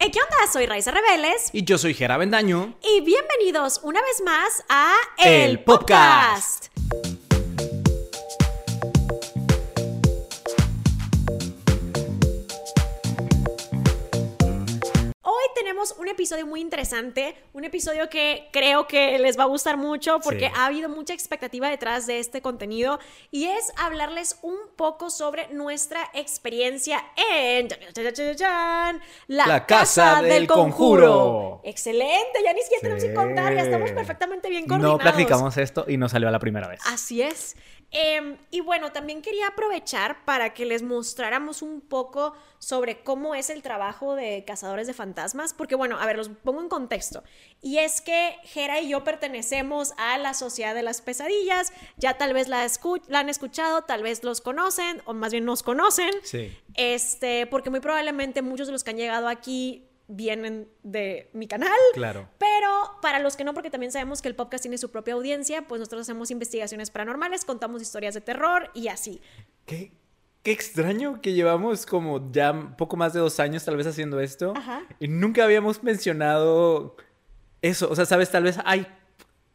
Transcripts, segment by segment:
Hey, ¿qué onda? Soy Raiza Rebeles. Y yo soy Jera Bendaño. Y bienvenidos una vez más a El Podcast. Tenemos un episodio muy interesante, un episodio que creo que les va a gustar mucho porque Sí. ha habido mucha expectativa detrás de este contenido y es hablarles un poco sobre nuestra experiencia en la, La Casa del Conjuro. Excelente, ya ni siquiera tenemos que contar, ya estamos perfectamente bien coordinados. No practicamos esto y no salió a la primera vez. Así es. Em, y bueno, también quería aprovechar para que les mostráramos un poco sobre cómo es el trabajo de cazadores de fantasmas, porque bueno, a ver, los pongo en contexto. Y es que Jera y yo pertenecemos a la Sociedad de las Pesadillas, ya tal vez la, escu- la han escuchado, tal vez los conocen, o más bien nos conocen. Sí. Este, porque muy probablemente muchos de los que han llegado aquí vienen de mi canal. Claro. Pero para los que no, porque también sabemos que el podcast tiene su propia audiencia, pues nosotros hacemos investigaciones paranormales, contamos historias de terror y así. Qué, qué extraño que llevamos como ya poco más de dos años tal vez haciendo esto. Ajá. Y nunca habíamos mencionado eso. O sea, sabes, tal vez hay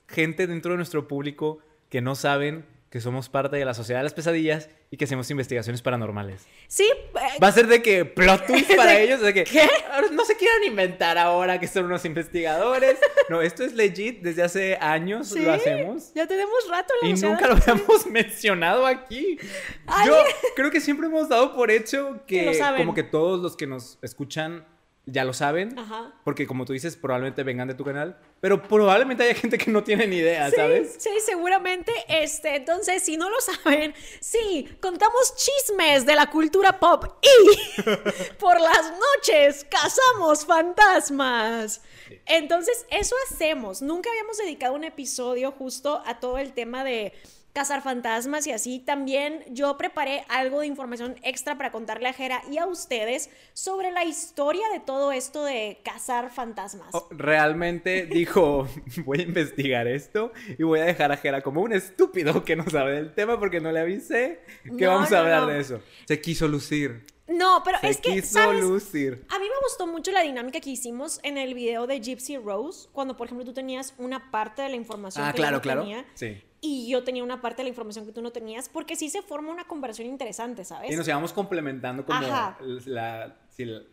gente dentro de nuestro público que no saben que somos parte de la Sociedad de las Pesadillas y que hacemos investigaciones paranormales. Sí, eh, Va a ser de que plot twist para ¿De ellos, de que qué? no se quieran inventar ahora que son unos investigadores. No, esto es legit, desde hace años sí, lo hacemos. Ya tenemos rato en la Y sociedad nunca lo habíamos mencionado aquí. Ay. Yo creo que siempre hemos dado por hecho Que como que todos los que nos escuchan ya lo saben. Ajá. Porque como tú dices, probablemente vengan de tu canal. Pero probablemente haya gente que no tiene ni idea, Sí, ¿sabes? Sí, seguramente. Este, entonces, si no lo saben, sí, contamos chismes de la cultura pop y por las noches cazamos fantasmas. Entonces, eso hacemos. Nunca habíamos dedicado un episodio justo a todo el tema de cazar fantasmas y así. También yo preparé algo de información extra para contarle a Jera y a ustedes sobre la historia de todo esto de cazar fantasmas. Oh, realmente dijo, voy a investigar esto y voy a dejar a Jera como un estúpido que no sabe del tema porque no le avisé que No, vamos no, a hablar no. de eso. Se quiso lucir. No, pero Se es que, quiso ¿sabes? lucir. A mí me gustó mucho la dinámica que hicimos en el video de Gypsy Rose, cuando por ejemplo tú tenías una parte de la información Ah, que yo claro, no claro. tenía Sí. y yo tenía una parte de la información que tú no tenías, porque sí se forma una conversación interesante, ¿sabes? Y nos íbamos complementando como Ajá. la, sí, la-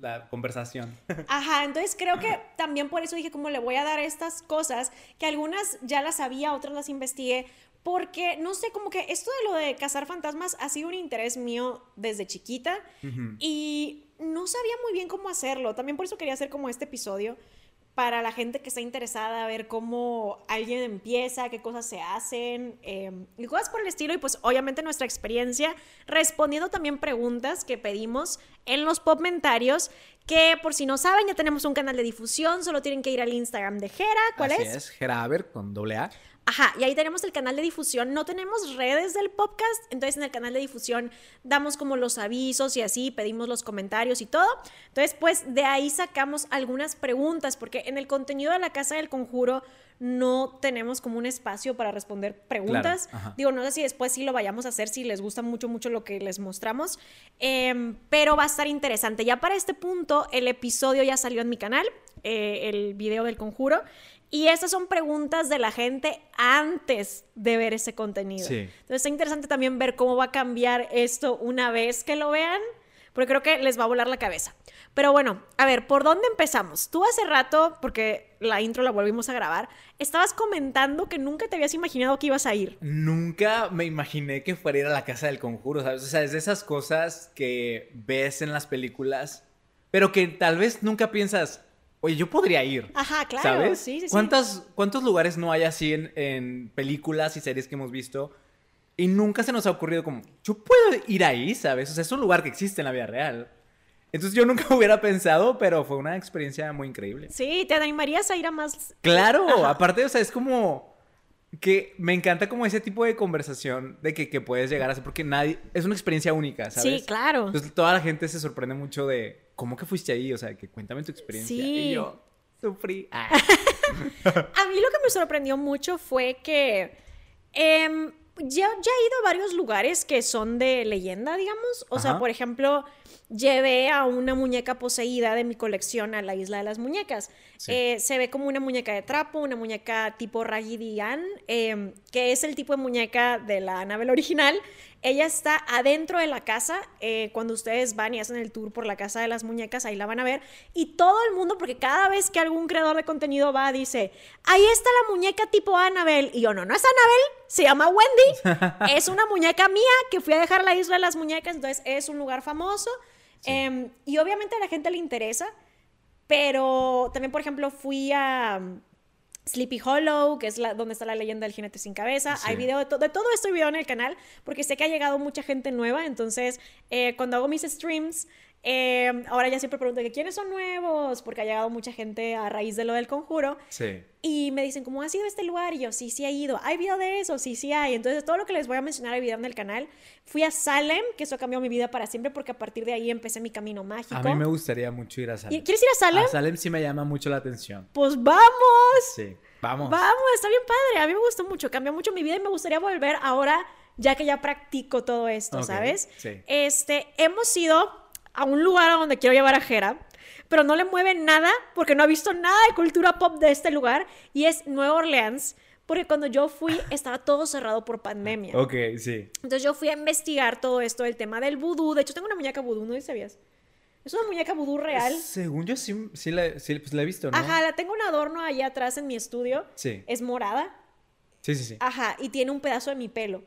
la conversación. Ajá, entonces creo que también por eso dije como le voy a dar estas cosas, que algunas ya las sabía, otras las investigué, porque no sé, como que esto de lo de cazar fantasmas ha sido un interés mío desde chiquita y no sabía muy bien cómo hacerlo. También por eso quería hacer como este episodio para la gente que está interesada a ver cómo alguien empieza, qué cosas se hacen eh, y cosas por el estilo. Y pues obviamente nuestra experiencia respondiendo también preguntas que pedimos en los popmentarios. Que por si no saben, ya tenemos un canal de difusión, solo tienen que ir al Instagram de Jera. ¿Cuál Así es? es, Geraber con doble A. Ajá, y ahí tenemos el canal de difusión. No tenemos redes del podcast, entonces en el canal de difusión damos como los avisos y así, pedimos los comentarios y todo. Entonces, pues de ahí sacamos algunas preguntas, porque en el contenido de la Casa del Conjuro no tenemos como un espacio para responder preguntas. Claro. Digo, no sé si después sí lo vayamos a hacer, si les gusta mucho, mucho lo que les mostramos, Em, pero va a estar interesante. Ya para este punto, el episodio ya salió en mi canal, eh, el video del conjuro. Y estas son preguntas de la gente antes de ver ese contenido. Sí. Entonces está interesante también ver cómo va a cambiar esto una vez que lo vean, porque creo que les va a volar la cabeza. Pero bueno, a ver, ¿por dónde empezamos? Tú hace rato, porque la intro la volvimos a grabar, estabas comentando que nunca te habías imaginado que ibas a ir. Nunca me imaginé que fuera a ir a la casa del conjuro, ¿sabes? O sea, es de esas cosas que ves en las películas, pero que tal vez nunca piensas, oye, yo podría ir. Ajá, claro. ¿Sabes? Sí, sí, sí. ¿Cuántas- ¿Cuántos lugares no hay así en, en películas y series que hemos visto? Y nunca se nos ha ocurrido como, yo puedo ir ahí, ¿sabes? O sea, es un lugar que existe en la vida real. Entonces yo nunca hubiera pensado, pero fue una experiencia muy increíble. Sí, ¿te animarías a ir a más? Claro, Ajá. aparte, o sea, es como que me encanta como ese tipo de conversación de que, que puedes llegar a hacer, porque nadie, es una experiencia única, ¿sabes? Sí, claro. Entonces toda la gente se sorprende mucho de, ¿cómo que fuiste ahí? O sea, que cuéntame tu experiencia. Sí. Y yo, sufrí. Ah. A mí lo que me sorprendió mucho fue que em, ya, ya he ido a varios lugares que son de leyenda, digamos. O sea, por ejemplo, llevé a una muñeca poseída de mi colección a la isla de las muñecas. Sí. Eh, se ve como una muñeca de trapo, una muñeca tipo Raggedy Ann, eh, que es el tipo de muñeca de la Annabelle original. Ella está adentro de la casa. eh, cuando ustedes van y hacen el tour por la casa de las muñecas, ahí la van a ver. Y todo el mundo, porque cada vez que algún creador de contenido va, dice: Ahí está la muñeca tipo Annabelle. Y yo, no, no es Annabelle, se llama Wendy. es una muñeca mía que fui a dejar a la isla de las muñecas. Entonces es un lugar famoso. Em, y obviamente a la gente le interesa. Pero también, por ejemplo, fui a Sleepy Hollow, que es la, donde está la leyenda del jinete sin cabeza. Sí. Hay video de, to- de todo esto, hay video en el canal, porque sé que ha llegado mucha gente nueva. Entonces, eh, cuando hago mis streams, eh, ahora ya siempre pregunto que quiénes son nuevos, porque ha llegado mucha gente a raíz de lo del conjuro. Sí. Y me dicen, ¿cómo ha sido este lugar? Y yo, sí, sí ha ido. ¿Hay video de eso? Sí, sí hay. Entonces, todo lo que les voy a mencionar hay video en el canal. Fui a Salem, que eso cambió mi vida para siempre, porque a partir de ahí empecé mi camino mágico. A mí me gustaría mucho ir a Salem. ¿Y- ¿Quieres ir a Salem? A Salem sí me llama mucho la atención. Pues vamos. Sí. Vamos. Vamos, está bien padre. A mí me gustó mucho, cambió mucho mi vida y me gustaría volver ahora, ya que ya practico todo esto, Ok, ¿sabes? sí. Este, hemos ido a un lugar a donde quiero llevar a Jera, pero no le mueve nada porque no ha visto nada de cultura pop de este lugar y es Nueva Orleans, porque cuando yo fui estaba todo cerrado por pandemia. Ok, sí. Entonces yo fui a investigar todo esto, el tema del vudú. De hecho, tengo una muñeca vudú, ¿no sabías? Es una muñeca vudú real. Según yo sí, sí, la, sí, pues la he visto, ¿no? Ajá, la tengo un adorno allá atrás en mi estudio. Sí. Es morada. Sí, sí, sí. Ajá, y tiene un pedazo de mi pelo.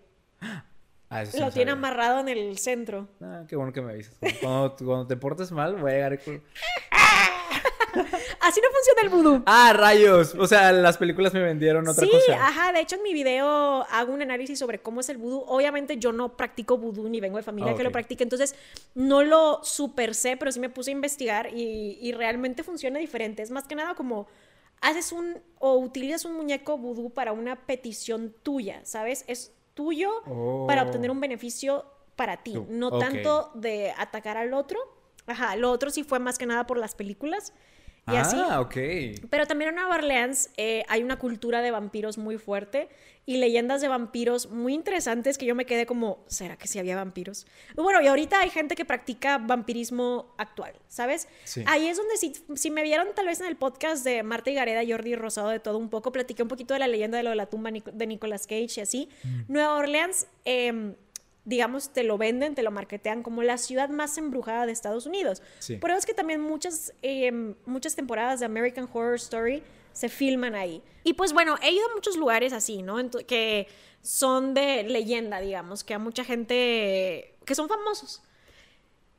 Ah, sí Lo no tiene amarrado en el centro. Ah, qué bueno que me avisas. Cuando, cuando te portes mal, voy a llegar con... Así no funciona el vudú. ¡Ah, rayos! O sea, las películas me vendieron otra sí, cosa. ajá, de hecho en mi video hago un análisis sobre cómo es el vudú. Obviamente yo no practico vudú ni vengo de familia Ah, que lo practique, entonces no lo super sé, pero sí me puse a investigar y, y realmente funciona diferente. Es más que nada como haces un o utilizas un muñeco vudú para una petición tuya, ¿sabes? Es tuyo para Oh. obtener un beneficio para ti, no tanto de atacar al otro. Ajá, lo otro sí fue más que nada por las películas. Y ah, así. ok. Pero también en Nueva Orleans eh, hay una cultura de vampiros muy fuerte y leyendas de vampiros muy interesantes que yo me quedé como, ¿será que sí había vampiros? Bueno, y ahorita hay gente que practica vampirismo actual, ¿sabes? Sí. Ahí es donde si, si me vieron tal vez en el podcast de Marta y Gareda, Jordi Rosado, de todo un poco, platiqué un poquito de la leyenda de lo de la tumba de Nicolas Cage y así. Mm. Nueva Orleans... em, digamos, te lo venden, te lo marketean como la ciudad más embrujada de Estados Unidos. Sí. Por eso es que también muchas, eh, muchas temporadas de American Horror Story se filman ahí. Y pues bueno, he ido a muchos lugares así, ¿no? Ento- que son de leyenda, digamos, que a mucha gente, que son famosos.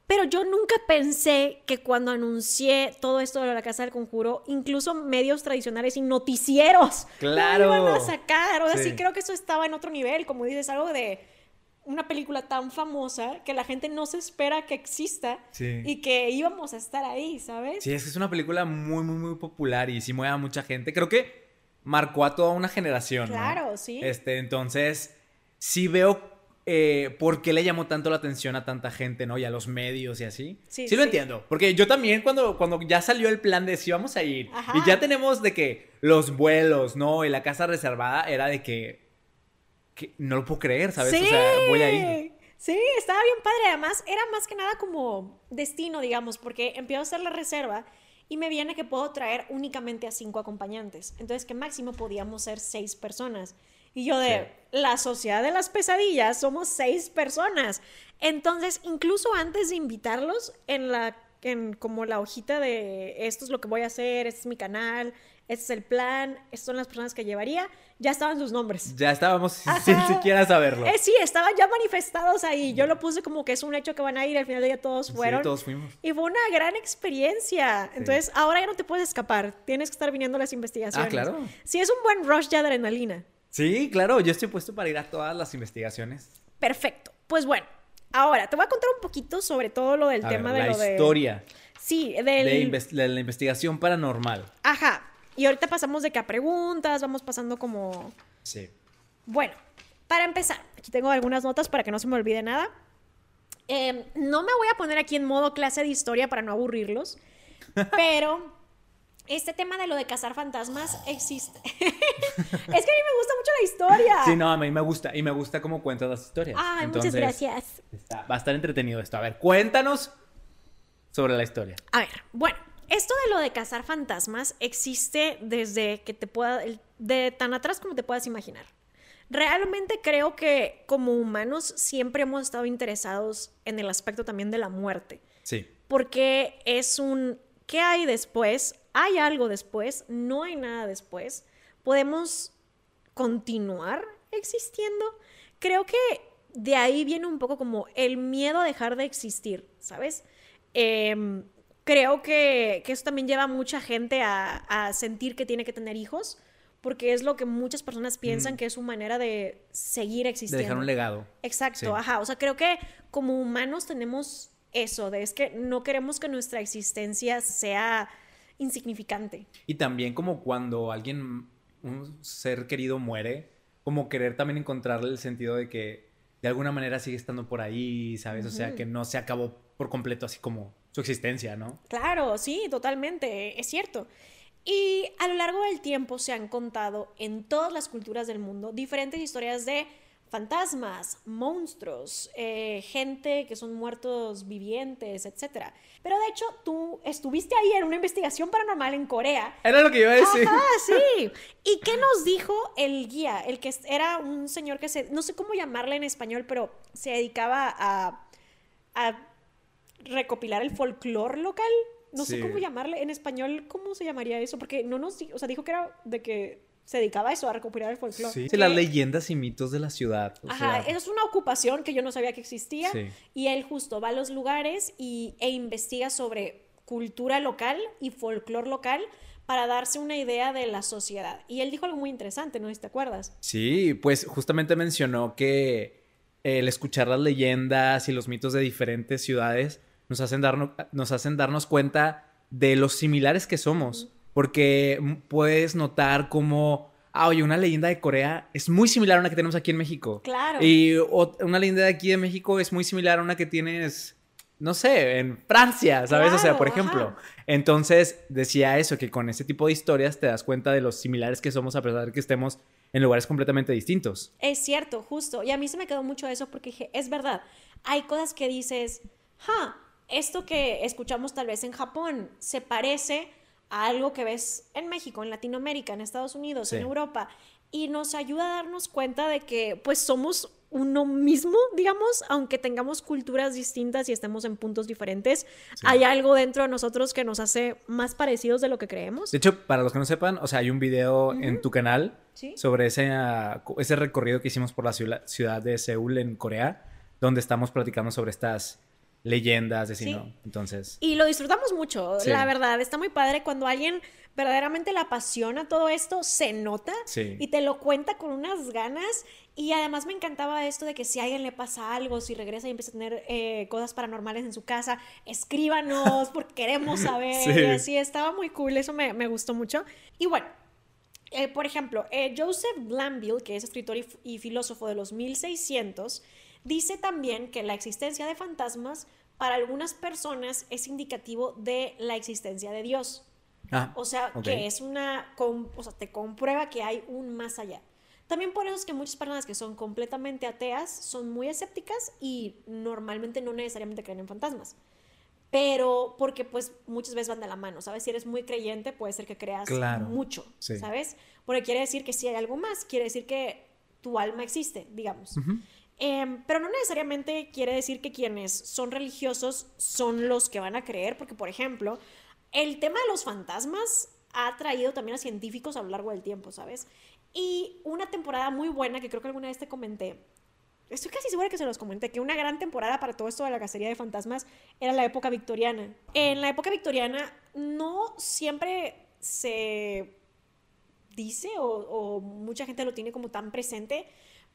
Pero yo nunca pensé que cuando anuncié todo esto de la Casa del Conjuro, incluso medios tradicionales y noticieros Claro. lo iban a sacar. O sea, sí Sí. creo que eso estaba en otro nivel, como dices, algo de una película tan famosa que la gente no se espera que exista Sí. y que íbamos a estar ahí, ¿sabes? Sí, es que es una película muy, muy, muy popular y sí mueve a mucha gente. Creo que marcó a toda una generación, ¿no? Claro, sí. Este, entonces, sí veo eh, por qué le llamó tanto la atención a tanta gente, ¿no? Y a los medios y así. Sí, Sí, lo sí. entiendo. Porque yo también, cuando, cuando ya salió el plan de si vamos a ir Ajá. y ya tenemos de que los vuelos, ¿no? Y la casa reservada era de que, que no lo puedo creer, ¿sabes? Sí. O sea, voy a ir. Sí, estaba bien padre. Además, era más que nada como destino, digamos, porque empiezo a hacer la reserva y me viene que puedo traer únicamente a cinco acompañantes. Entonces, que máximo podíamos ser seis personas. Y yo de la sociedad de las pesadillas somos seis personas. Entonces, incluso antes de invitarlos en la en como la hojita de esto es lo que voy a hacer, este es mi canal, este es el plan, estas son las personas que llevaría, ya estaban sus nombres. Ya estábamos sin, sin Ajá. siquiera saberlo. Eh, sí, estaban ya manifestados ahí. Yo lo puse como que es un hecho que van a ir. Al final del día todos fueron. Sí, todos fuimos. Y fue una gran experiencia. Entonces, ahora ya no te puedes escapar. Tienes que estar viniendo a las investigaciones. Ah, claro. Sí, es un buen rush de adrenalina. Sí, claro, yo estoy puesto para ir a todas las investigaciones. Perfecto. Pues bueno, ahora te voy a contar un poquito sobre todo lo del A tema ver, de la lo de. historia Sí, del. de, de la investigación paranormal. Ajá. Y ahorita pasamos de que a preguntas, vamos pasando como. Sí. Bueno, para empezar, aquí tengo algunas notas para que no se me olvide nada. Eh, no me voy a poner aquí en modo clase de historia para no aburrirlos, pero este tema de lo de cazar fantasmas existe. es que a mí me gusta mucho la historia. Sí, no, a mí me gusta. Y me gusta cómo cuentas las historias. Ay, muchas gracias. está- va a estar entretenido esto. A ver, cuéntanos sobre la historia. A ver, bueno, esto de lo de cazar fantasmas existe desde que te pueda, de tan atrás como te puedas imaginar. Realmente creo que como humanos siempre hemos estado interesados en el aspecto también de la muerte. Sí. Porque es un, ¿qué hay después? ¿Hay algo después? ¿No hay nada después? ¿Podemos continuar existiendo? Creo que de ahí viene un poco como el miedo a dejar de existir, ¿sabes? Em, creo que, que, eso también lleva a mucha gente a, a, sentir que tiene que tener hijos, porque es lo que muchas personas piensan mm. que es su manera de seguir existiendo. De dejar un legado. Exacto, sí. ajá. O sea, creo que como humanos tenemos eso, de es que no queremos que nuestra existencia sea insignificante. Y también como cuando alguien, un ser querido muere, como querer también encontrarle el sentido de que de alguna manera sigue estando por ahí, ¿sabes? O sea, que no se acabó por completo así como su existencia, ¿no? Claro, sí, totalmente, es cierto. Y a lo largo del tiempo se han contado en todas las culturas del mundo diferentes historias de fantasmas, monstruos, eh, gente que son muertos vivientes, etc. Pero de hecho, tú estuviste ahí en una investigación paranormal en Corea. Era lo que iba a decir. Ajá, sí. ¿Y qué nos dijo el guía? El que era un señor que se, no sé cómo llamarle en español, pero se dedicaba a, a recopilar el folclore local. No sí. sé cómo llamarle en español, ¿cómo se llamaría eso? Porque no nos, o sea, dijo que era de que se dedicaba a eso, a recopilar el folclore. Sí, sí las leyendas y mitos de la ciudad. O Ajá, sea... es una ocupación que yo no sabía que existía. Sí. Y él justo va a los lugares y, e investiga sobre cultura local y folclore local para darse una idea de la sociedad. Y él dijo algo muy interesante, ¿no? ¿Te acuerdas? Sí, pues justamente mencionó que el escuchar las leyendas y los mitos de diferentes ciudades nos hacen darnos, nos hacen darnos cuenta de los similares que somos. Porque puedes notar cómo, ah, oye, una leyenda de Corea es muy similar a una que tenemos aquí en México. Claro. Y una leyenda de aquí de México es muy similar a una que tienes, no sé, en Francia, ¿sabes? Claro, o sea, por ejemplo. Ajá. Entonces, decía eso, que con ese tipo de historias te das cuenta de los similares que somos a pesar de que estemos en lugares completamente distintos. Es cierto, justo. Y a mí se me quedó mucho eso porque dije, es verdad, hay cosas que dices, ja, esto que escuchamos tal vez en Japón se parece a algo que ves en México, en Latinoamérica, en Estados Unidos, sí. en Europa, y nos ayuda a darnos cuenta de que pues somos uno mismo, digamos, aunque tengamos culturas distintas y estemos en puntos diferentes, sí. hay algo dentro de nosotros que nos hace más parecidos de lo que creemos. De hecho, para los que no sepan, o sea, hay un video uh -huh. en tu canal ¿Sí? sobre ese, uh, ese recorrido que hicimos por la ciudad de Seúl en Corea, donde estamos platicando sobre estas leyendas de sí. ¿no? Entonces. Y lo disfrutamos mucho, sí. la verdad. Está muy padre cuando alguien verdaderamente le apasiona todo esto, se nota sí. y te lo cuenta con unas ganas. Y además me encantaba esto de que si a alguien le pasa algo, si regresa y empieza a tener eh, cosas paranormales en su casa, escríbanos porque queremos saber. Sí. Y así estaba muy cool, eso me, me gustó mucho. Y bueno, eh, por ejemplo, eh, Joseph Glanville, que es escritor y, y filósofo de los 1600, dice también que la existencia de fantasmas para algunas personas es indicativo de la existencia de Dios. Ah, o sea, okay. que es una, o sea, te comprueba que hay un más allá. También por eso es que muchas personas que son completamente ateas son muy escépticas y normalmente no necesariamente creen en fantasmas. Pero porque pues muchas veces van de la mano, ¿sabes? Si eres muy creyente puede ser que creas claro, mucho, sí. ¿sabes? Porque quiere decir que si hay algo más, quiere decir que tu alma existe, digamos. Uh -huh. Eh, pero no necesariamente quiere decir que quienes son religiosos son los que van a creer, porque por ejemplo, el tema de los fantasmas ha traído también a científicos a lo largo del tiempo, ¿sabes? Y una temporada muy buena que creo que alguna vez te comenté, estoy casi segura que se los comenté, que una gran temporada para todo esto de la cacería de fantasmas era la época victoriana. En la época victoriana no siempre se dice o, o mucha gente lo tiene como tan presente,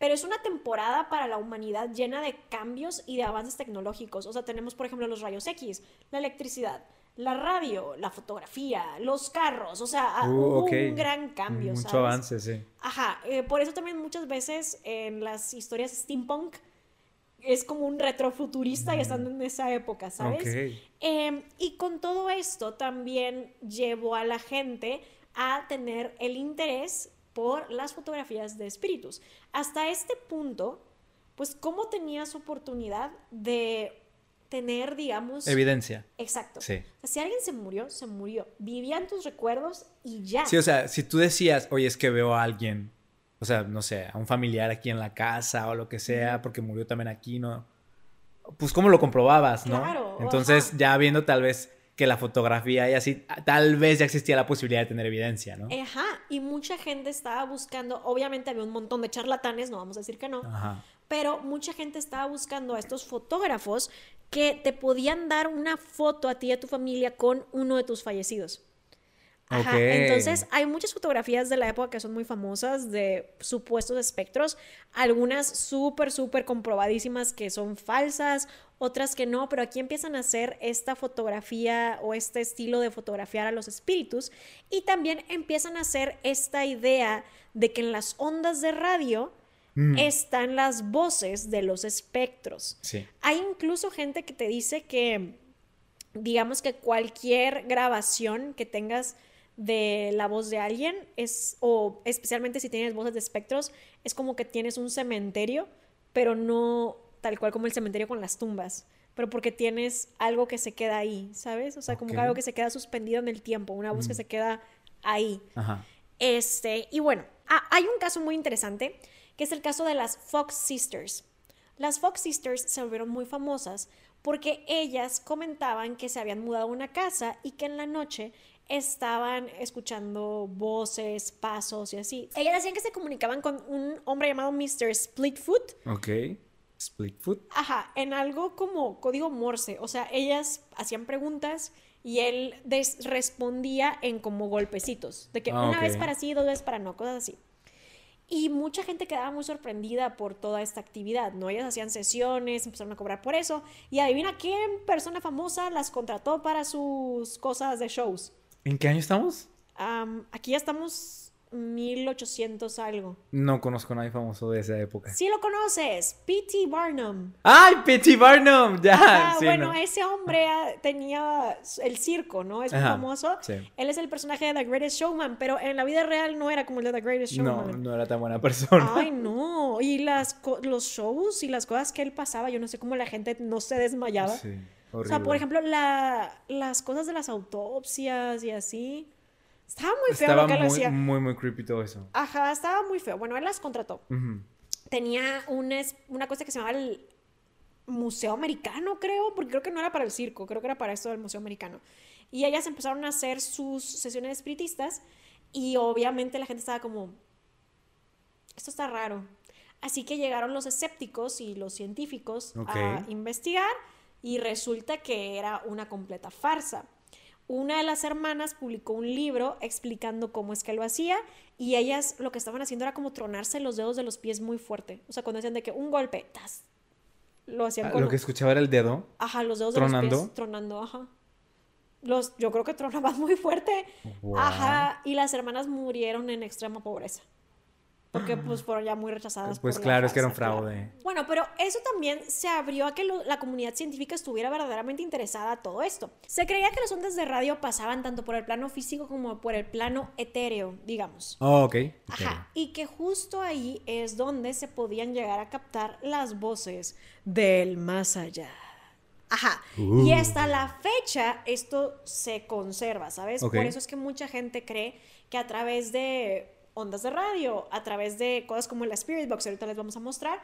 pero es una temporada para la humanidad llena de cambios y de avances tecnológicos. O sea, tenemos, por ejemplo, los rayos X, la electricidad, la radio, la fotografía, los carros. O sea, uh, hubo okay. un gran cambio. Mucho ¿sabes? avance, sí. Ajá. Eh, por eso también muchas veces en las historias steampunk es como un retrofuturista mm. y están en esa época, ¿sabes? Okay. Eh, y con todo esto también llevó a la gente a tener el interés por las fotografías de espíritus. Hasta este punto, pues, ¿cómo tenías oportunidad de tener, digamos... Evidencia. Exacto. Sí. O sea, si alguien se murió, se murió. Vivían tus recuerdos y ya. Sí, o sea, si tú decías, oye, es que veo a alguien, o sea, no sé, a un familiar aquí en la casa o lo que sea, porque murió también aquí, ¿no? Pues, ¿cómo lo comprobabas, no? Claro, Entonces, ajá. ya viendo tal vez que la fotografía y así, tal vez ya existía la posibilidad de tener evidencia, ¿no? Ajá, y mucha gente estaba buscando, obviamente había un montón de charlatanes, no vamos a decir que no, Ajá. pero mucha gente estaba buscando a estos fotógrafos que te podían dar una foto a ti y a tu familia con uno de tus fallecidos. Ajá, entonces hay muchas fotografías de la época que son muy famosas de supuestos espectros, algunas súper, súper comprobadísimas que son falsas, otras que no, pero aquí empiezan a hacer esta fotografía o este estilo de fotografiar a los espíritus y también empiezan a hacer esta idea de que en las ondas de radio Mm. están las voces de los espectros. Sí. Hay incluso gente que te dice que, digamos que cualquier grabación que tengas de la voz de alguien es, o especialmente si tienes voces de espectros, es como que tienes un cementerio, pero no tal cual como el cementerio con las tumbas, pero porque tienes algo que se queda ahí, ¿sabes? O sea, como que algo que se queda suspendido en el tiempo, una voz que Mm. se queda ahí. Ajá. Este, y bueno, ah, hay un caso muy interesante, que es el caso de las Fox Sisters. Las Fox Sisters se volvieron muy famosas porque ellas comentaban que se habían mudado a una casa y que en la noche estaban escuchando voces, pasos y así. Ellas decían que se comunicaban con un hombre llamado Mr. Splitfoot, Ok. Split foot. Ajá, en algo como código Morse. O sea, ellas hacían preguntas y él respondía en como golpecitos. De que Ah, una vez para sí, dos veces para no, cosas así. Y mucha gente quedaba muy sorprendida por toda esta actividad, ¿no? Ellas hacían sesiones, empezaron a cobrar por eso. Y adivina quién persona famosa las contrató para sus cosas de shows. ¿En qué año estamos? Am, aquí ya estamos 1800 algo. No conozco a nadie famoso de esa época. Sí lo conoces, P.T. Barnum. ¡Ay, P.T. Barnum! Ya. Ah, sí, bueno, no. ese hombre tenía el circo, ¿no? Es muy Ajá, famoso. sí. Él es el personaje de The Greatest Showman, pero en la vida real no era como el de The Greatest No, Showman. no era tan buena persona. Ay, no. Y las los shows y las cosas que él pasaba, yo no sé cómo la gente no se desmayaba. Sí, o sea, por horrible. ejemplo, la, las cosas de las autopsias y así. Estaba muy feo Estaba lo que él muy, hacía. muy, muy creepy todo eso. Ajá, estaba muy feo. Bueno, él las contrató. Ujú. tenía un es- una cosa que se llamaba el Museo Americano, creo, porque creo que no era para el circo, creo que era para esto del Museo Americano. Y ellas empezaron a hacer sus sesiones espiritistas y obviamente la gente estaba como, esto está raro. Así que llegaron los escépticos y los científicos Ok. a investigar y resulta que era una completa farsa. Una de las hermanas publicó un libro explicando cómo es que lo hacía y ellas lo que estaban haciendo era como tronarse los dedos de los pies muy fuerte. O sea, cuando decían de que un golpe, ¡tas! lo hacían Ah, con... Lo que escuchaba era el dedo. Ajá, los dedos de los ¿Tronando? pies tronando, ajá. Los, yo creo que tronaban muy fuerte. Wow. Ajá, y las hermanas murieron en extrema pobreza. Porque pues fueron ya muy rechazadas. Pues por claro, es que era un claro. fraude. Bueno, pero eso también se abrió a que lo- la comunidad científica estuviera verdaderamente interesada a todo esto. Se creía que las ondas de radio pasaban tanto por el plano físico como por el plano etéreo, digamos. Oh, ok. Ajá, y que justo ahí es donde se podían llegar a captar las voces del más allá. Ajá, Uh. y hasta la fecha esto se conserva, ¿sabes? Por eso es que mucha gente cree que a través de ondas de radio, a través de cosas como la Spirit Box, ahorita les vamos a mostrar,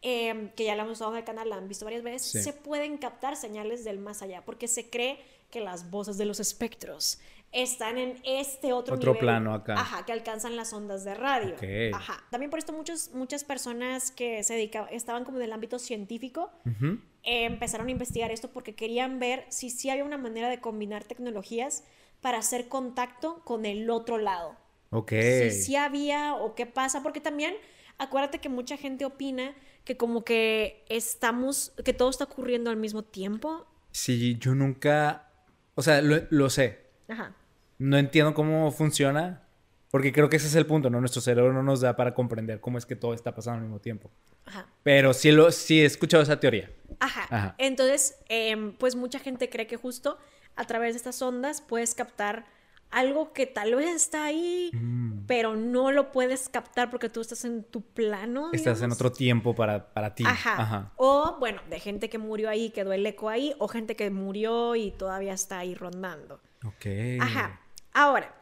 em, que ya la hemos usado en el canal, la han visto varias veces, Sí. se pueden captar señales del más allá, porque se cree que las voces de los espectros están en este otro, Otro nivel. plano acá. Ajá, que alcanzan las ondas de radio. Ok. Ajá. También por esto muchos, muchas personas que se dedicaban, estaban como en el ámbito científico, Ujú. eh, empezaron a investigar esto porque querían ver si sí había una manera de combinar tecnologías para hacer contacto con el otro lado. Ok. Si sí había o qué pasa, porque también acuérdate que mucha gente opina que como que estamos, que todo está ocurriendo al mismo tiempo. Sí, yo nunca. O sea, lo, lo sé. Ajá. No entiendo cómo funciona. Porque creo que ese es el punto, ¿no? Nuestro cerebro no nos da para comprender cómo es que todo está pasando al mismo tiempo. Ajá. Pero sí, lo, sí he escuchado esa teoría. Ajá. Ajá. Entonces, em, pues mucha gente cree que justo a través de estas ondas puedes captar algo que tal vez está ahí, Mm. pero no lo puedes captar porque tú estás en tu plano. Estás en otro tiempo para, para ti. Ajá. O, bueno, de gente que murió ahí, quedó el eco ahí, o gente que murió y todavía está ahí rondando. Ok. Ajá. Ahora,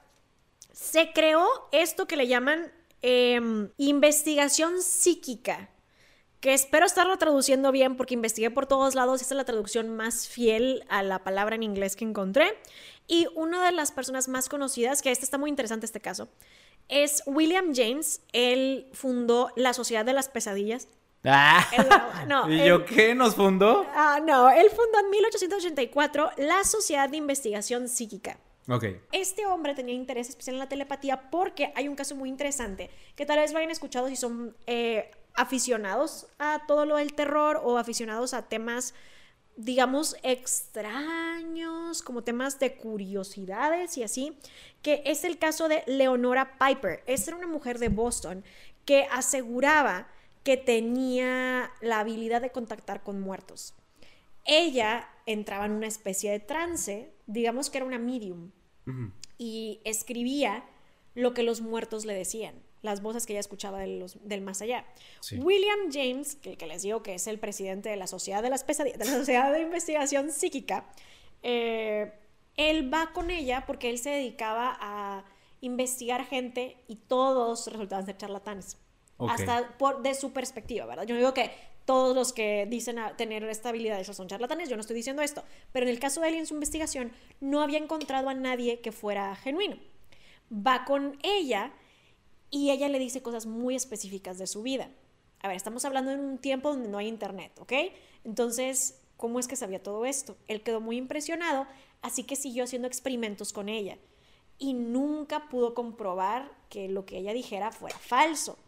se creó esto que le llaman em, investigación psíquica, que espero estarlo traduciendo bien porque investigué por todos lados esta es la traducción más fiel a la palabra en inglés que encontré. Y una de las personas más conocidas, que este está muy interesante este caso, es William James. Él fundó la Sociedad de las Pesadillas. Ah, no, ¿Y yo qué? ¿Nos fundó? Ah, no, él fundó en 1884 la Sociedad de Investigación Psíquica. Ok. Este hombre tenía interés especial en la telepatía porque hay un caso muy interesante que tal vez lo hayan escuchado si son eh, aficionados a todo lo del terror o aficionados a temas, digamos, extraños, como temas de curiosidades y así, que es el caso de Leonora Piper. Esta era una mujer de Boston que aseguraba que tenía la habilidad de contactar con muertos. Ella entraba en una especie de trance, digamos que era una medium, y escribía lo que los muertos le decían, las voces que ella escuchaba de los- del más allá. Sí. William James, que, que les digo que es el presidente de la Sociedad de las Pesadillas, de la Sociedad de Investigación Psíquica, eh, él va con ella porque él se dedicaba a investigar gente y todos resultaban ser charlatanes. Ok. Hasta por, de su perspectiva, ¿verdad? Yo no digo que todos los que dicen a tener esta habilidad esos son charlatanes, yo no estoy diciendo esto, pero en el caso de él en su investigación no había encontrado a nadie que fuera genuino. Va con ella y ella le dice cosas muy específicas de su vida. A ver, estamos hablando en un tiempo donde no hay internet, ¿ok? Entonces, ¿cómo es que sabía todo esto? Él quedó muy impresionado, así que siguió haciendo experimentos con ella y nunca pudo comprobar que lo que ella dijera fuera falso.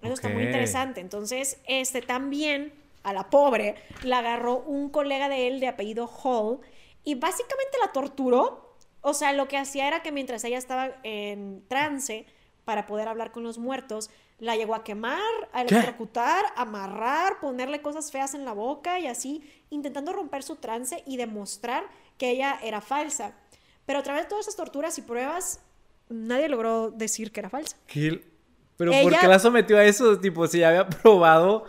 Eso está muy interesante. Entonces, este también a la pobre la agarró un colega de él de apellido Hall y básicamente la torturó. O sea, lo que hacía era que mientras ella estaba en trance para poder hablar con los muertos, la llegó a quemar, a electrocutar, amarrar, ponerle cosas feas en la boca y así, intentando romper su trance y demostrar que ella era falsa. Pero a través de todas esas torturas y pruebas, nadie logró decir que era falsa. ¿Qué? ¿Pero por Ella- qué la sometió a eso? Tipo, si ya había probado...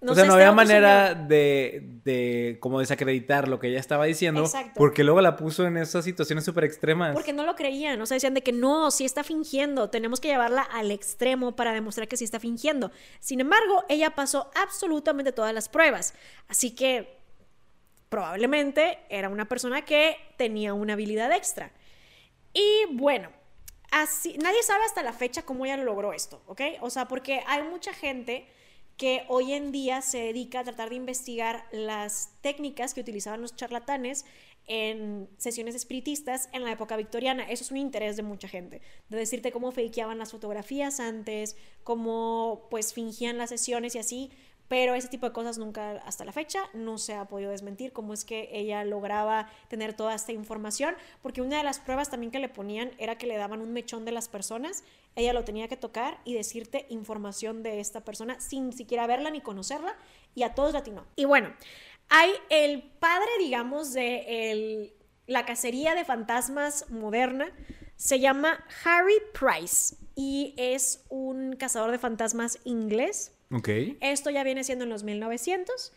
No o sea, no había manera señor- de, de como desacreditar lo que ella estaba diciendo. Exacto. Porque luego la puso en esas situaciones súper extremas. Porque no lo creían, o sea, decían de que no, sí está fingiendo, tenemos que llevarla al extremo para demostrar que sí está fingiendo. Sin embargo, ella pasó absolutamente todas las pruebas, así que probablemente era una persona que tenía una habilidad extra. Y bueno, así, nadie sabe hasta la fecha cómo ella logró esto, ¿ok? O sea, porque hay mucha gente que hoy en día se dedica a tratar de investigar las técnicas que utilizaban los charlatanes en sesiones espiritistas en la época victoriana. Eso es un interés de mucha gente, de decirte cómo fakeaban las fotografías antes, cómo pues fingían las sesiones y así, pero ese tipo de cosas nunca hasta la fecha no se ha podido desmentir cómo es que ella lograba tener toda esta información, porque una de las pruebas también que le ponían era que le daban un mechón de las personas, ella lo tenía que tocar y decirte información de esta persona sin siquiera verla ni conocerla y a todos latinó. Y bueno, hay el padre, digamos, de el- la cacería de fantasmas moderna, se llama Harry Price y es un cazador de fantasmas inglés. Esto ya viene siendo en los 1900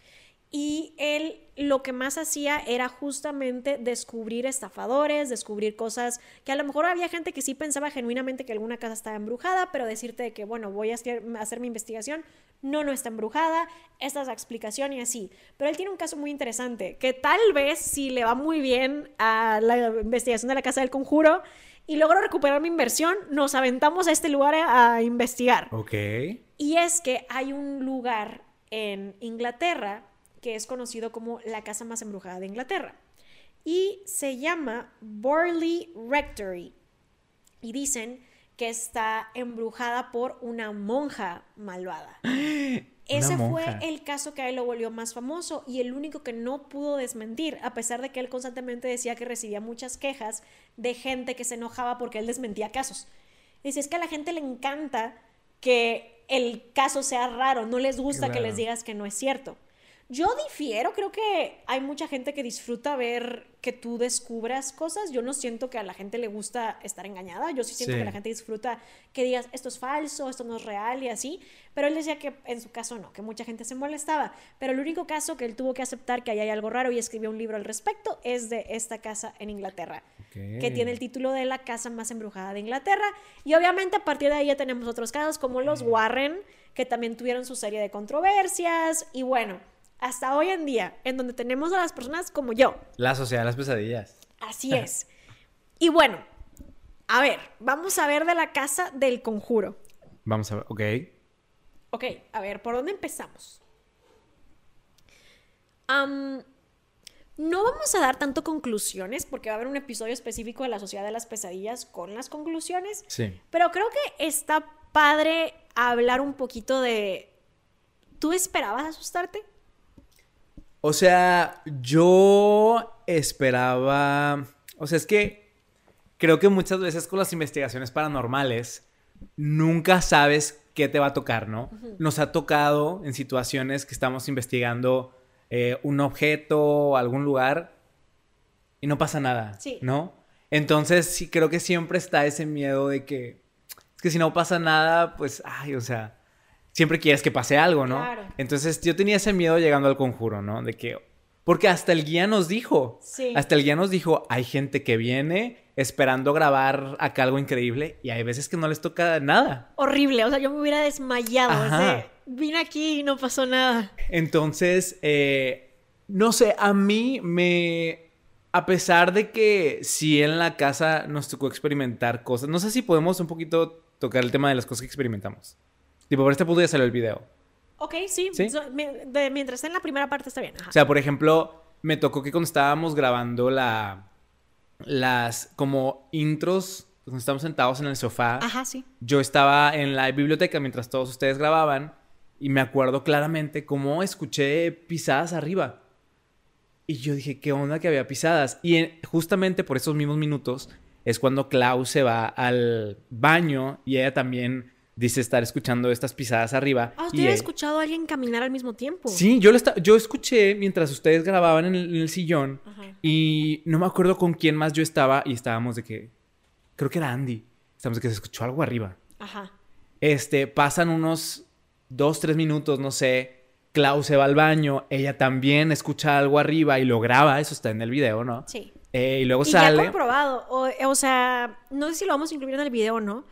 y él lo que más hacía era justamente descubrir estafadores, descubrir cosas que a lo mejor había gente que sí pensaba genuinamente que alguna casa estaba embrujada, pero decirte de que, bueno, voy a hacer, hacer mi investigación, no, no está embrujada, esta es la explicación y así. Pero él tiene un caso muy interesante, que tal vez si le va muy bien a la investigación de la casa del conjuro y logro recuperar mi inversión, nos aventamos a este lugar a, a investigar. Ok. Y es que hay un lugar en Inglaterra que es conocido como la casa más embrujada de Inglaterra. Y se llama Borley Rectory. Y dicen que está embrujada por una monja malvada. Ese fue el caso que a él lo volvió más famoso y el único que no pudo desmentir, a pesar de que él constantemente decía que recibía muchas quejas de gente que se enojaba porque él desmentía casos. Dice, es que a la gente le encanta que el caso sea raro, no les gusta que les digas que no es cierto. Yo difiero, creo que hay mucha gente que disfruta ver que tú descubras cosas. Yo no siento que a la gente le gusta estar engañada. Yo sí siento Sí. que la gente disfruta que digas esto es falso, esto no es real y así. Pero él decía que en su caso no, que mucha gente se molestaba. Pero el único caso que él tuvo que aceptar que ahí hay algo raro y escribió un libro al respecto es de esta casa en Inglaterra, que tiene el título de la casa más embrujada de Inglaterra. Y obviamente a partir de ahí ya tenemos otros casos como los Warren, que también tuvieron su serie de controversias. Y bueno, hasta hoy en día, en donde tenemos a las personas como yo. La sociedad de las pesadillas. Así es. Y bueno, a ver, vamos a ver de la casa del conjuro. Vamos a ver, ok. Ok, a ver, ¿por dónde empezamos? Am, no vamos a dar tanto conclusiones porque va a haber un episodio específico de la Sociedad de las Pesadillas con las conclusiones, Sí. pero creo que está padre hablar un poquito de... ¿Tú esperabas asustarte? O sea, yo esperaba. O sea, es que creo que muchas veces con las investigaciones paranormales nunca sabes qué te va a tocar, ¿no? Nos ha tocado en situaciones que estamos investigando eh, un objeto o algún lugar y no pasa nada, Sí. ¿no? Entonces, sí, creo que siempre está ese miedo de que. Es que si no pasa nada, pues, ay, o sea. Siempre quieres que pase algo, ¿no? Claro. Entonces yo tenía ese miedo llegando al conjuro, ¿no? De que... Porque hasta el guía nos dijo. Sí. Hasta el guía nos dijo, hay gente que viene esperando grabar acá algo increíble y hay veces que no les toca nada. Horrible, o sea, yo me hubiera desmayado. Ajá. Vine aquí y no pasó nada. Entonces, eh, no sé, a mí me... A pesar de que sí en la casa nos tocó experimentar cosas, no sé si podemos un poquito tocar el tema de las cosas que experimentamos. Tipo, por este punto ya salió el video. Ok, sí. ¿Sí? so- mi- de- mientras esté en la primera parte está bien. Ajá. O sea, por ejemplo, me tocó que cuando estábamos grabando la, las como intros, cuando estábamos sentados en el sofá, Ajá, sí. yo estaba en la biblioteca mientras todos ustedes grababan y me acuerdo claramente cómo escuché pisadas arriba. Y yo dije, ¿qué onda que había pisadas? Y en- justamente por esos mismos minutos es cuando Klaus se va al baño y ella también dice estar escuchando estas pisadas arriba. Ah, usted había escuchado a alguien caminar al mismo tiempo. Sí, yo, lo esta- yo escuché mientras ustedes grababan en el, en el sillón Ajá. y no me acuerdo con quién más yo estaba y estábamos de que, creo que era Andy, estábamos de que se escuchó algo arriba. Ajá. Este, pasan unos dos, tres minutos, no sé, Klaus se va al baño, ella también escucha algo arriba y lo graba, eso está en el video, ¿no? Sí. Eh, y luego Y ya sale... comprobado. O, o sea, no sé si lo vamos a incluir en el video o no.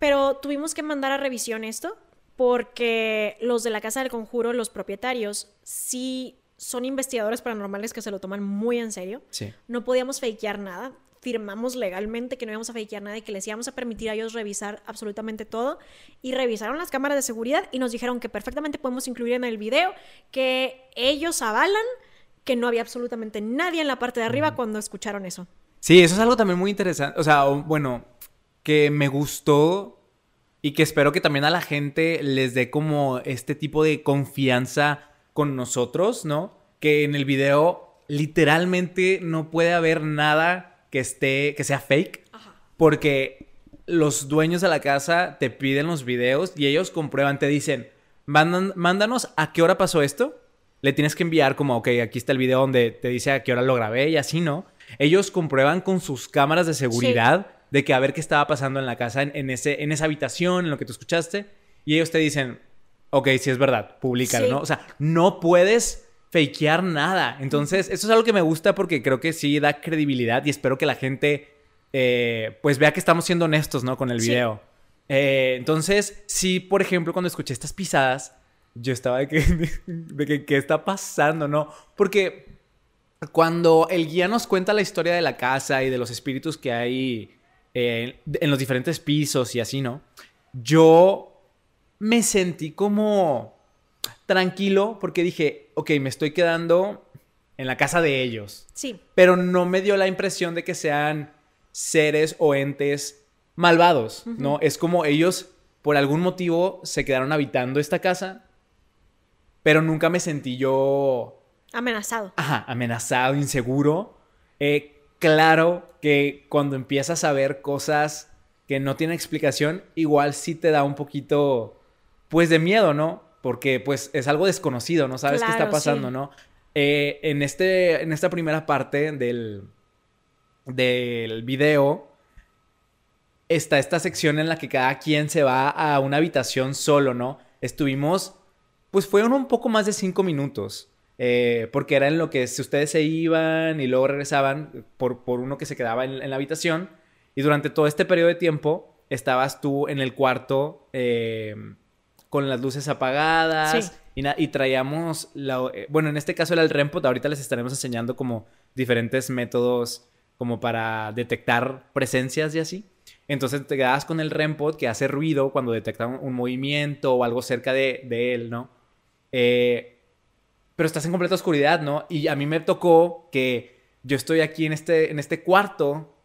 Pero tuvimos que mandar a revisión esto. Porque los de la Casa del Conjuro, los propietarios, sí son investigadores paranormales que se lo toman muy en serio. Sí. No podíamos fakear nada. Firmamos legalmente que no íbamos a fakear nada y que les íbamos a permitir a ellos revisar absolutamente todo. Y revisaron las cámaras de seguridad y nos dijeron que perfectamente podemos incluir en el video que ellos avalan que no había absolutamente nadie en la parte de arriba cuando escucharon eso. Sí, eso es algo también muy interesante. O sea, bueno, que me gustó y que espero que también a la gente les dé como este tipo de confianza con nosotros, ¿no? Que en el video literalmente no puede haber nada que esté, que sea fake, Ajá. porque los dueños de la casa te piden los videos y ellos comprueban, te dicen, "Mandan- mándanos a qué hora pasó esto. Le tienes que enviar como, ok, aquí está el video donde te dice a qué hora lo grabé y así, ¿no? Ellos comprueban con sus cámaras de seguridad de que a ver qué estaba pasando en la casa, en, en ese, en esa habitación, en lo que tú escuchaste. Y ellos te dicen, ok, si es verdad, públicalo, Sí. ¿no? O sea, no puedes fakear nada. Entonces, eso es algo que me gusta porque creo que sí da credibilidad y espero que la gente eh, pues vea que estamos siendo honestos, ¿no? Con el Sí. video. Eh, entonces, sí, por ejemplo, cuando escuché estas pisadas, yo estaba de que, de que, ¿qué está pasando, no? Porque cuando el guía nos cuenta la historia de la casa y de los espíritus que hay eh, en los diferentes pisos y así, ¿no? Yo me sentí como tranquilo porque dije, ok, me estoy quedando en la casa de ellos. Sí, Pero no me dio la impresión de que sean seres o entes malvados, ¿no? Es como ellos, por algún motivo, se quedaron habitando esta casa, pero nunca me sentí yo, amenazado. ajá, amenazado, inseguro. Eh, claro que cuando empiezas a ver cosas que no tienen explicación, igual sí te da un poquito, pues, de miedo, ¿no? porque pues es algo desconocido, no sabes qué está pasando, sí. ¿no? Eh, en, este, en esta primera parte del, del video está esta sección en la que cada quien se va a una habitación solo, ¿no? Estuvimos, pues fueron un poco más de cinco minutos. Eh, porque era en lo que si ustedes se iban y luego regresaban por, por uno que se quedaba en, en la habitación. Y durante todo este periodo de tiempo estabas tú en el cuarto eh, con las luces apagadas. Sí. Y, traíamos, la- eh, bueno, en este caso era el REMPOT, ahorita les estaremos enseñando como diferentes métodos como para detectar presencias y así. Entonces te quedabas con el REMPOD que hace ruido cuando detecta un, un movimiento o algo cerca de, de él, ¿no? Eh, pero estás en completa oscuridad, ¿no? Y a mí me tocó que yo estoy aquí en este, en este cuarto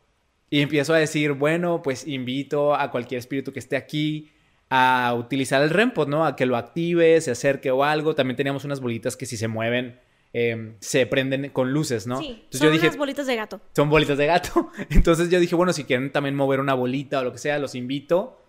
y empiezo a decir, bueno, pues invito a cualquier espíritu que esté aquí a utilizar el REMPOD, ¿no? A que lo active, se acerque o algo. También teníamos unas bolitas que si se mueven eh, se prenden con luces, ¿no? Sí, Entonces son yo dije, unas bolitas de gato. son bolitas de gato. Entonces yo dije, bueno, si quieren también mover una bolita o lo que sea, los invito.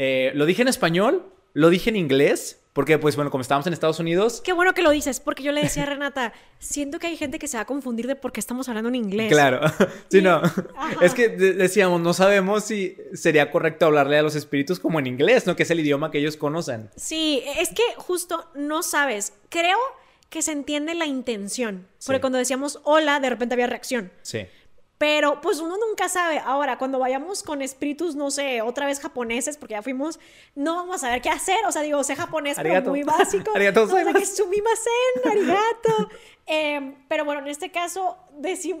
Eh, lo dije en español, lo dije en inglés, porque pues bueno, como estábamos en Estados Unidos, Qué bueno que lo dices, porque yo le decía a Renata, siento que hay gente que se va a confundir de por qué estamos hablando en inglés. claro, sí, no. Ajá. Es que de- decíamos, no sabemos si sería correcto hablarle a los espíritus como en inglés, ¿no? Que es el idioma que ellos conocen. Sí, es que justo no sabes. Creo que se entiende la intención. Porque Sí. cuando decíamos hola, de repente había reacción. Sí. Pero pues uno nunca sabe. Ahora, cuando vayamos con espíritus, no sé, otra vez japoneses, porque ya fuimos, no vamos a saber qué hacer. O sea, digo, sé japonés, Arigato. pero muy básico. Arigato sumimasen, arigato. Em, pero bueno, en este caso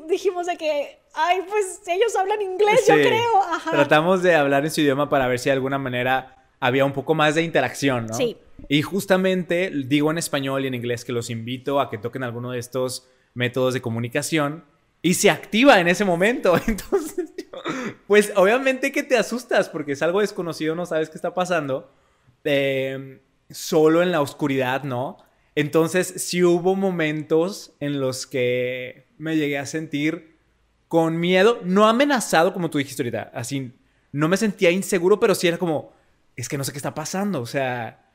dijimos de que, ay, pues ellos hablan inglés, yo creo. Ajá. Tratamos de hablar en su idioma para ver si de alguna manera había un poco más de interacción, ¿no? Sí. Y justamente digo en español y en inglés que los invito a que toquen alguno de estos métodos de comunicación y se activa en ese momento. Entonces, pues obviamente que te asustas porque es algo desconocido, no sabes qué está pasando. Eh, solo en la oscuridad, ¿no? Entonces, sí hubo momentos en los que me llegué a sentir con miedo, no amenazado como tú dijiste ahorita, así, no me sentía inseguro, pero sí era como, es que no sé qué está pasando, o sea,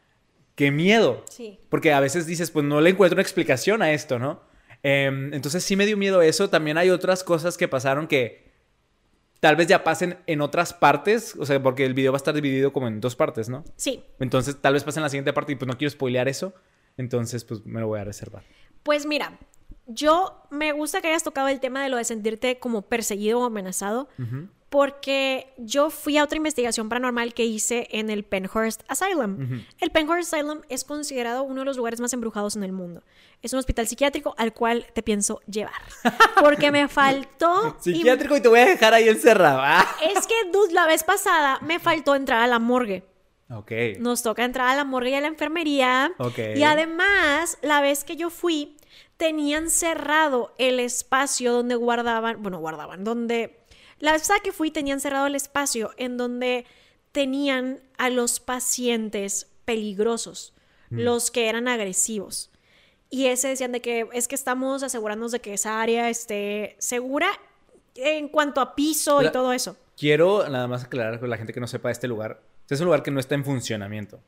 qué miedo. Sí. Porque a veces dices, pues no le encuentro una explicación a esto, ¿no? Em, entonces sí me dio miedo eso. También hay otras cosas que pasaron que tal vez ya pasen en otras partes, o sea, porque el video va a estar dividido como en dos partes, ¿no? Sí. Entonces tal vez pase en la siguiente parte y pues no quiero spoilear eso. Entonces pues me lo voy a reservar. Pues mira, yo me gusta que hayas tocado el tema de lo de sentirte como perseguido o amenazado, porque yo fui a otra investigación paranormal que hice en el Penhurst Asylum. El Penhurst Asylum es considerado uno de los lugares más embrujados en el mundo. Es un hospital psiquiátrico al cual te pienso llevar, porque me faltó... Psiquiátrico y te voy a dejar ahí encerrado. Ah. Es que, dude, la vez pasada me faltó entrar a la morgue. Ok. Nos toca entrar a la morgue y a la enfermería. Ok. Y además, la vez que yo fui, tenían cerrado el espacio donde guardaban, bueno, guardaban, donde... La vez que fui, tenían cerrado el espacio en donde tenían a los pacientes peligrosos, Mm. los que eran agresivos. Y ese decían de que es que estamos asegurándonos de que esa área esté segura en cuanto a piso y todo eso. Quiero nada más aclarar con la gente que no sepa de este lugar. Es un lugar que no está en funcionamiento.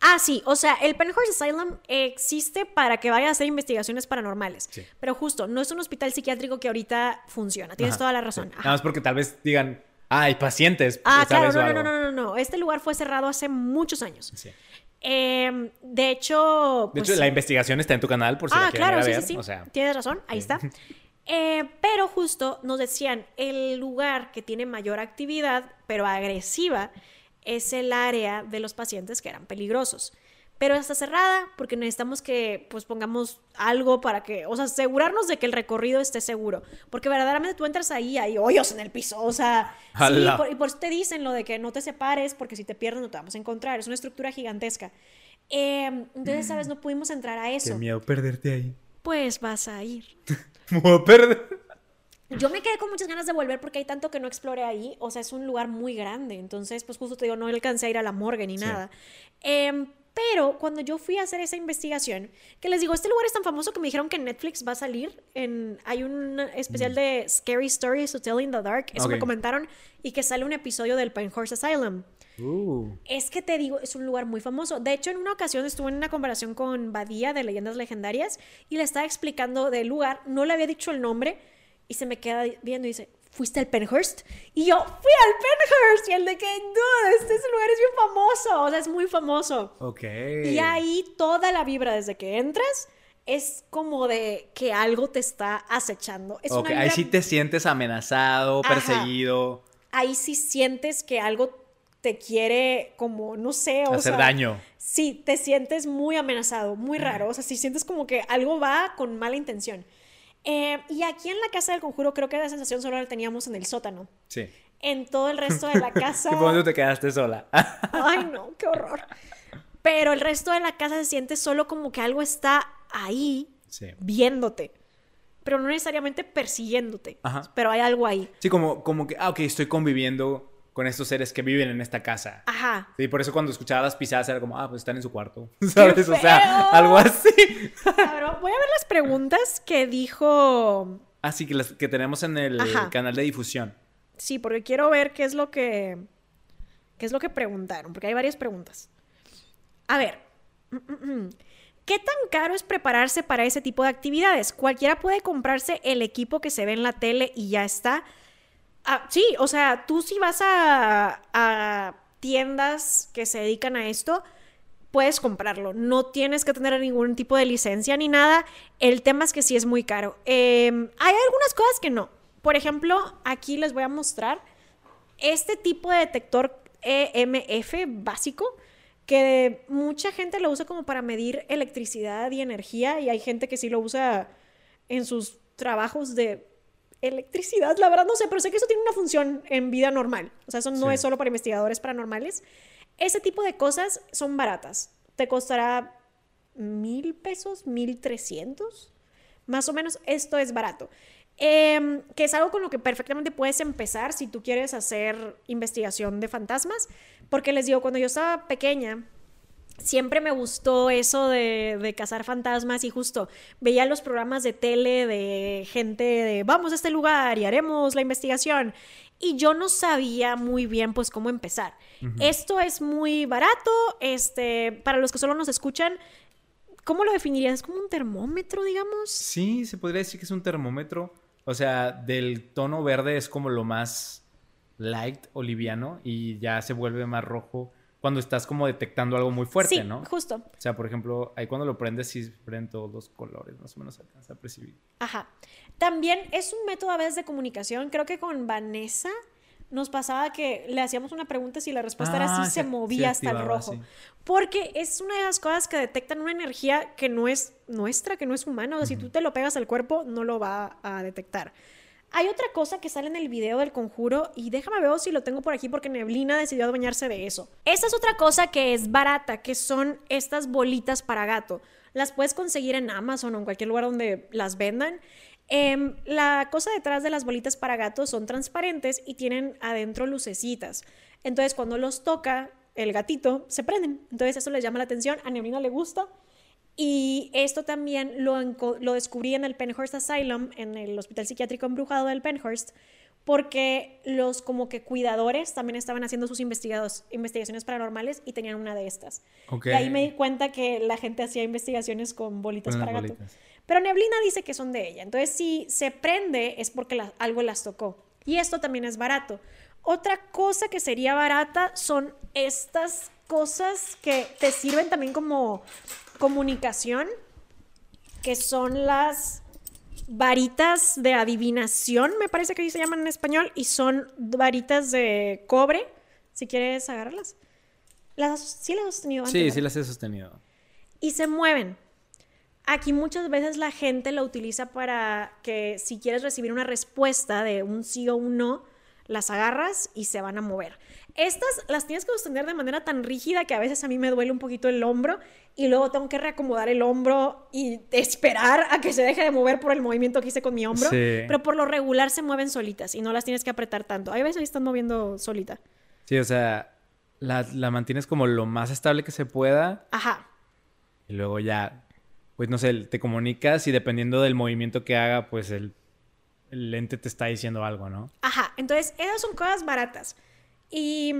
Ah, sí, o sea, el Penhurst Asylum existe para que vaya a hacer investigaciones paranormales. Sí. Pero justo, no es un hospital psiquiátrico que ahorita funciona. Tienes Ajá, toda la sí. razón. Ajá. Nada más porque tal vez digan, ah, hay pacientes. Ah, claro, no, no, no, no, no. Este lugar fue cerrado hace muchos años. Sí. Eh, de hecho, De pues, hecho, la investigación está en tu canal por si ah, la quieren claro, ir a sí, ver. sí, sí. O sea, Tienes razón, ahí está. Eh, pero justo nos decían, el lugar que tiene mayor actividad, pero agresiva, es el área de los pacientes que eran peligrosos. Pero está cerrada porque necesitamos que pues pongamos algo para que, o sea, asegurarnos de que el recorrido esté seguro. Porque verdaderamente tú entras ahí, hay hoyos en el piso, o sea, sí, y por eso te dicen lo de que no te separes porque si te pierdes no te vamos a encontrar. Es una estructura gigantesca. Eh, entonces, ¿sabes? No pudimos entrar a qué eso. miedo perderte ahí. Pues vas a ir. Me voy a perder. Yo me quedé con muchas ganas de volver porque hay tanto que no exploré ahí. O sea, es un lugar muy grande. Entonces, pues justo te digo, no alcancé a ir a la morgue ni Sí. nada. Em, pero cuando yo fui a hacer esa investigación, que les digo, este lugar es tan famoso que me dijeron que Netflix va a salir. En, hay un especial de Scary Stories to Tell in the Dark. Eso me comentaron. Y que sale un episodio del Pinehurst Asylum. Uh. Es que te digo, es un lugar muy famoso. De hecho, en una ocasión estuve en una conversación con Badía de Leyendas Legendarias y le estaba explicando del lugar, no le había dicho el nombre y se me queda viendo y dice, ¿fuiste al Penhurst? Y yo, fui al Penhurst. Y el de que, no, este lugar es bien famoso, o sea, es muy famoso. Ok. Y ahí toda la vibra desde que entras es como de que algo te está acechando. Es una ahí sí te sientes amenazado, Ajá. perseguido, Ahí sí sientes que algo te quiere como, no sé, o hacer sea, daño. Sí, te sientes muy amenazado, muy raro. O sea, si sientes como que algo va con mala intención. Eh, y aquí en la casa del conjuro creo que la sensación solo la teníamos en el sótano. Sí. En todo el resto de la casa... ¿Y por dónde te quedaste sola? Ay, no, qué horror. Pero el resto de la casa se siente solo como que algo está ahí sí. viéndote. Pero no necesariamente persiguiéndote. Ajá. Pero hay algo ahí. Sí, como, como que, ah, ok, estoy conviviendo con estos seres que viven en esta casa. Ajá. Sí, por eso cuando escuchaba las pisadas era como, ah, pues están en su cuarto. ¿Sabes? O sea, algo así. Cabrón, voy a ver las preguntas que dijo Así que las que tenemos en el Ajá. canal de difusión. Sí, porque quiero ver qué es lo que. qué es lo que preguntaron, porque hay varias preguntas. A ver. ¿Qué tan caro es prepararse para ese tipo de actividades? Cualquiera puede comprarse el equipo que se ve en la tele y ya está. Ah, sí, o sea, tú si vas a, tiendas que se dedican a esto, puedes comprarlo. No tienes que tener ningún tipo de licencia ni nada. El tema es que sí es muy caro. Eh, hay algunas cosas que no. Por ejemplo, aquí les voy a mostrar este tipo de detector EMF básico que mucha gente lo usa como para medir electricidad y energía y hay gente que sí lo usa en sus trabajos de electricidad, la verdad no sé, pero sé que eso tiene una función en vida normal. O sea, eso no Sí. es solo para investigadores paranormales. Ese tipo de cosas son baratas. Te costará mil pesos, mil trescientos. Más o menos esto es barato. Em, que es algo con lo que perfectamente puedes empezar si tú quieres hacer investigación de fantasmas. Porque les digo, cuando yo estaba pequeña, siempre me gustó eso de, de cazar fantasmas y justo veía los programas de tele de gente de vamos a este lugar y haremos la investigación. Y yo no sabía muy bien pues cómo empezar. Esto es muy barato, este, para los que solo nos escuchan, ¿cómo lo definirías? ¿Es como un termómetro, digamos? Sí, se podría decir que es un termómetro. O sea, del tono verde es como lo más light o liviano y ya se vuelve más rojo cuando estás como detectando algo muy fuerte, sí, ¿no? justo. O sea, por ejemplo, ahí cuando lo prendes, sí prenden todos los colores, más o menos alcanza a percibir. Ajá. También es un método a veces de comunicación. Creo que con Vanessa nos pasaba que le hacíamos una pregunta si la respuesta era Ah, sí, se se- movía se hasta el rojo. sí. Porque es una de las cosas que detectan una energía que no es nuestra, que no es humana. O sea, si tú te lo pegas al cuerpo, no lo va a detectar. Hay otra cosa que sale en el video del conjuro y déjame ver si lo tengo por aquí porque Neblina decidió adueñarse de eso. Esta es otra cosa que es barata, que son estas bolitas para gato. Las puedes conseguir en Amazon o en cualquier lugar donde las vendan. Em, la cosa detrás de las bolitas para gatos son transparentes y tienen adentro lucecitas. Entonces cuando los toca el gatito, se prenden. Entonces eso les llama la atención. A Neblina le gusta. Y esto también lo, lo descubrí en el Penhurst Asylum, en el hospital psiquiátrico embrujado del Penhurst, porque los como que cuidadores también estaban haciendo sus investigados, investigaciones paranormales y tenían una de estas. Y ahí me di cuenta que la gente hacía investigaciones con bolitas Con para gato. bolitas. Pero Neblina dice que son de ella. Entonces, si se prende es porque la- algo las tocó. Y esto también es barato. Otra cosa que sería barata son estas cosas que te sirven también como comunicación, que son las varitas de adivinación, me parece que así se llaman en español, y son varitas de cobre, si quieres agarrarlas. Las, sí las has tenido antes. Sí, ¿verdad? sí las he sostenido. y se mueven. Aquí muchas veces la gente lo utiliza para que si quieres recibir una respuesta de un sí o un no, las agarras y se van a mover. Estas las tienes que sostener de manera tan rígida que a veces a mí me duele un poquito el hombro y luego tengo que reacomodar el hombro y esperar a que se deje de mover por el movimiento que hice con mi hombro. Sí. Pero por lo regular se mueven solitas y no las tienes que apretar tanto. Hay veces que están moviendo solita. Sí, o sea, la, la mantienes como lo más estable que se pueda Ajá. y luego ya, pues no sé, te comunicas y dependiendo del movimiento que haga, pues el, el lente te está diciendo algo, ¿no? Ajá, entonces esas son cosas baratas. Y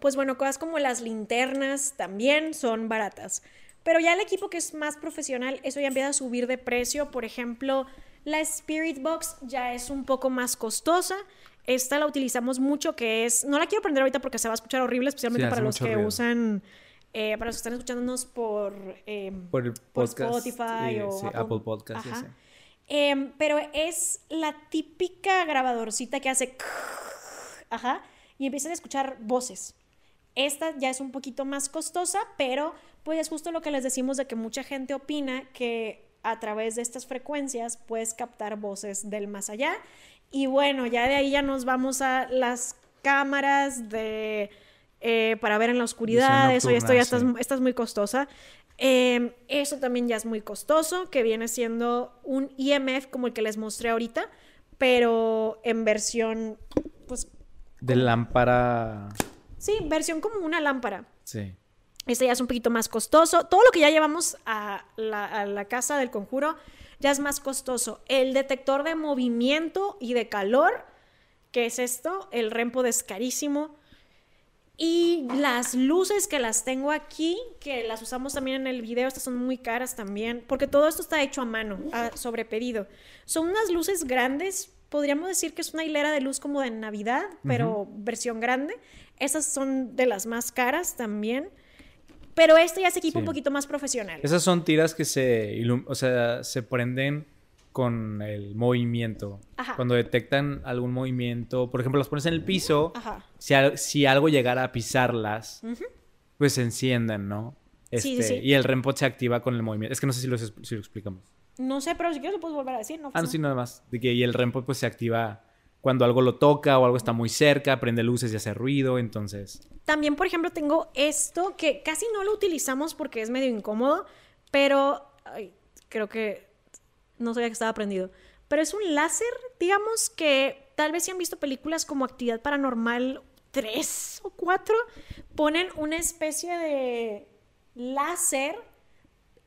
pues bueno, cosas como las linternas también son baratas. Pero ya el equipo que es más profesional, eso ya empieza a subir de precio. Por ejemplo, la Spirit Box ya es un poco más costosa. Esta la utilizamos mucho, que es, no la quiero prender ahorita porque se va a escuchar horrible, especialmente Sí, para los que ruido. usan, eh, para los que están escuchándonos por, eh, Por el por podcast. Spotify y- o sí, Apple. Apple, Podcast. Ajá. Em, pero es la típica grabadorcita que hace ajá, y empiezan a escuchar voces. Esta ya es un poquito más costosa, pero pues es justo lo que les decimos de que mucha gente opina que a través de estas frecuencias puedes captar voces del más allá. Y bueno, ya de ahí ya nos vamos a las cámaras de eh, para ver en la oscuridad. Eso ya esto ya está, es muy costosa. Eh, eso también ya es muy costoso, que viene siendo un IMF como el que les mostré ahorita, pero en versión, De lámpara. sí, versión como una lámpara. Sí. Este ya es un poquito más costoso. Todo lo que ya llevamos a la, a la casa del conjuro ya es más costoso. El detector de movimiento y de calor, que es esto, el Rempo es carísimo. Y las luces que las tengo aquí, que las usamos también en el video, estas son muy caras también, porque todo esto está hecho a mano, a- sobre pedido. Son unas luces grandes, podríamos decir que es una hilera de luz como de Navidad, pero versión grande. Esas son de las más caras también. Pero este ya se equipa un poquito más profesional. Esas son tiras que se, o sea, se prenden con el movimiento. Ajá. Cuando detectan algún movimiento, por ejemplo, las pones en el piso, Ajá. si, al- si algo llegara a pisarlas, pues se encienden, ¿no? Sí, sí, Este, sí. Y el REMPOD se activa con el movimiento. Es que no sé si lo, si lo explicamos. No sé, pero si quieres lo puedes volver a decir, ¿no? Ah, no, sí, nada más. De que, y el REMPOD pues se activa cuando algo lo toca o algo está muy cerca, prende luces y hace ruido, entonces... También, por ejemplo, tengo esto que casi no lo utilizamos porque es medio incómodo, pero ay, creo que no sabía que estaba prendido. Pero es un láser, digamos que tal vez si han visto películas como Actividad Paranormal 3 o 4, ponen una especie de láser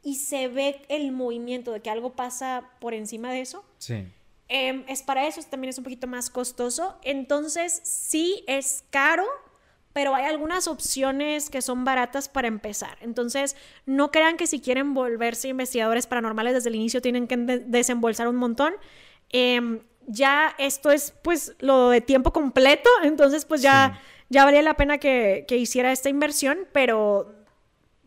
y se ve el movimiento de que algo pasa por encima de eso. Sí. Em, es para eso, también es un poquito más costoso. Entonces, sí es caro, pero hay algunas opciones que son baratas para empezar. Entonces, no crean que si quieren volverse investigadores paranormales desde el inicio tienen que de- desembolsar un montón. Em, ya esto es pues lo de tiempo completo, entonces pues ya, ya valía la pena que, que hiciera esta inversión, pero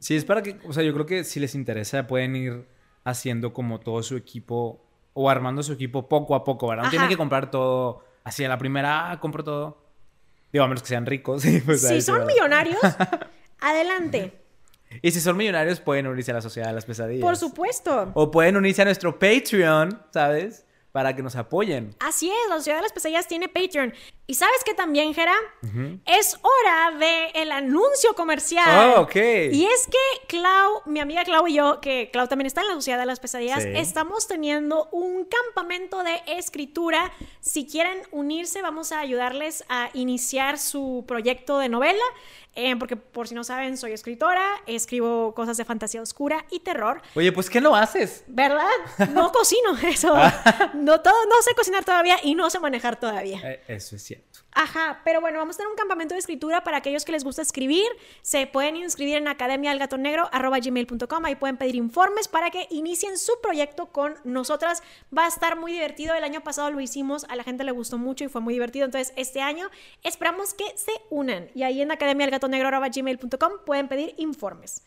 Sí, es para que, o sea, yo creo que si les interesa pueden ir haciendo como todo su equipo o armando su equipo poco a poco, ¿verdad? No Ajá. tienen que comprar todo así a la primera, ah, compro todo. Digo, a menos que sean ricos. pues, si son millonarios, adelante, Y si son millonarios pueden unirse a la Sociedad de las Pesadillas. por supuesto. O pueden unirse a nuestro Patreon, ¿sabes? Para que nos apoyen. Así es, la Sociedad de las Pesadillas tiene Patreon. Y sabes que también, Jera, es hora de el anuncio comercial. Oh, ok. Y es que Clau, mi amiga Clau y yo, que Clau también está en la Sociedad de las Pesadillas, Sí. estamos teniendo un campamento de escritura. Si quieren unirse, vamos a ayudarles a iniciar su proyecto de novela. Eh, porque por si no saben, soy escritora, escribo cosas de fantasía oscura y terror. Oye, pues ¿qué no haces? ¿Verdad? No cocino eso. No, todo, no sé cocinar todavía y no sé manejar todavía. Eh, eso es cierto. Ajá, pero bueno, vamos a tener un campamento de escritura para aquellos que les gusta escribir. Se pueden inscribir en academialgatonegro.com. Ahí pueden pedir informes para que inicien su proyecto con nosotras. Va a estar muy divertido. El año pasado lo hicimos, a la gente le gustó mucho y fue muy divertido. Entonces, este año esperamos que se unan. Y ahí en academialgatonegro.com pueden pedir informes.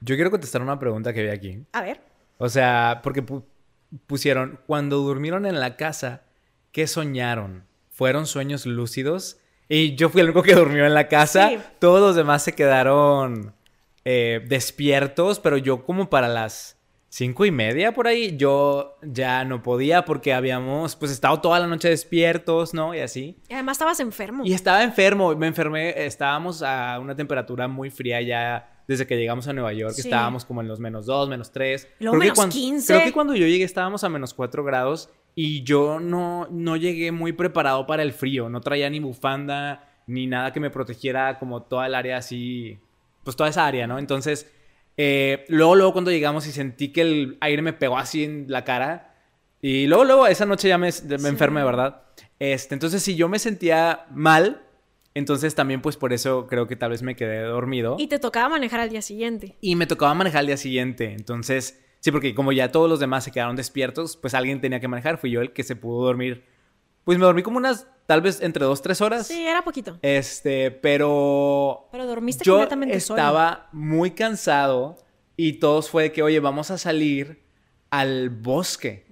Yo quiero contestar una pregunta que vi aquí. A ver. O sea, porque pu- pusieron, cuando durmieron en la casa, ¿qué soñaron? ¿Fueron sueños lúcidos? Y yo fui el único que durmió en la casa. Sí. Todos los demás se quedaron eh, despiertos, pero yo como para las cinco y media por ahí, yo ya no podía porque habíamos pues estado toda la noche despiertos, ¿no? Y así. Y además estabas enfermo. Y estaba enfermo, me enfermé, estábamos a una temperatura muy fría ya desde que llegamos a Nueva York, Sí. estábamos como en los menos 2, menos 3. Y luego menos 15. Creo que cuando yo llegué estábamos a menos 4 grados y yo no, no llegué muy preparado para el frío, no traía ni bufanda ni nada que me protegiera como toda el área así, pues toda esa área, ¿no? Entonces, eh, luego, luego cuando llegamos y sentí que el aire me pegó así en la cara y luego, luego esa noche ya me, me enfermé, ¿verdad? Este, entonces, si yo me sentía mal, Entonces también pues por eso creo que tal vez me quedé dormido. Y te tocaba manejar al día siguiente. Y me tocaba manejar al día siguiente. Entonces, sí, porque como ya todos los demás se quedaron despiertos, pues alguien tenía que manejar. Fui yo el que se pudo dormir. Pues me dormí como unas, tal vez entre dos, tres horas. Sí, era poquito. Este, pero... Pero dormiste yo completamente solo. estaba muy cansado y todos fue de que, oye, vamos a salir al bosque.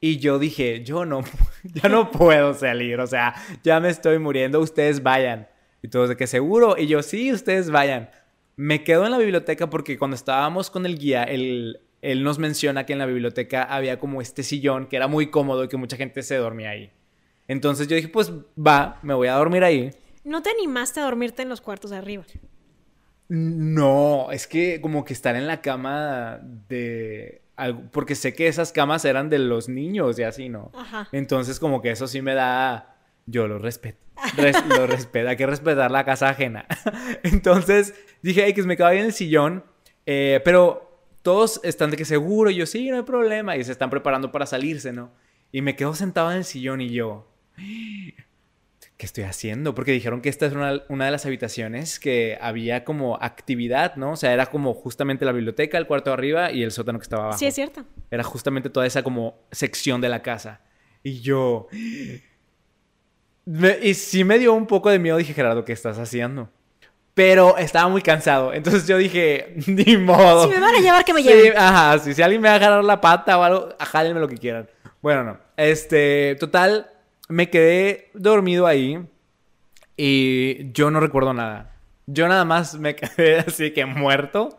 Y yo dije, yo no, ya no puedo salir, o sea, ya me estoy muriendo, ustedes vayan. Y todos de que seguro, y yo, sí, ustedes vayan. Me quedo en la biblioteca porque cuando estábamos con el guía, él, él nos menciona que en la biblioteca había como este sillón que era muy cómodo y que mucha gente se dormía ahí. Entonces yo dije, pues va, me voy a dormir ahí. ¿No te animaste a dormirte en los cuartos de arriba? No, es que como que estar en la cama de... algo- Porque sé que esas camas eran de los niños y así, ¿no? Ajá. Entonces como que eso sí me da... Yo lo respeto. Res- lo respeto. Hay que respetar la casa ajena. Entonces dije, ay, que me quedo ahí en el sillón. eh, pero todos están de que seguro. Y yo, sí, no hay problema. Y se están preparando para salirse, ¿no? Y me quedo sentado en el sillón y yo... ¿Qué estoy haciendo? Porque dijeron que esta es una, una de las habitaciones que había como actividad, ¿no? O sea, era como justamente la biblioteca, el cuarto de arriba y el sótano que estaba abajo. Sí, es cierto. Era justamente toda esa como sección de la casa. Y yo... Me- y sí me dio un poco de miedo. Dije, Gerardo, ¿qué estás haciendo? Pero estaba muy cansado. Entonces yo dije, ni modo. Si me van a llevar, que me Sí, lleven. ajá, sí, si alguien me va a agarrar la pata o algo, jálenme lo que quieran. Bueno, no. Este, total, me quedé dormido ahí y yo no recuerdo nada. Yo nada más me quedé así que muerto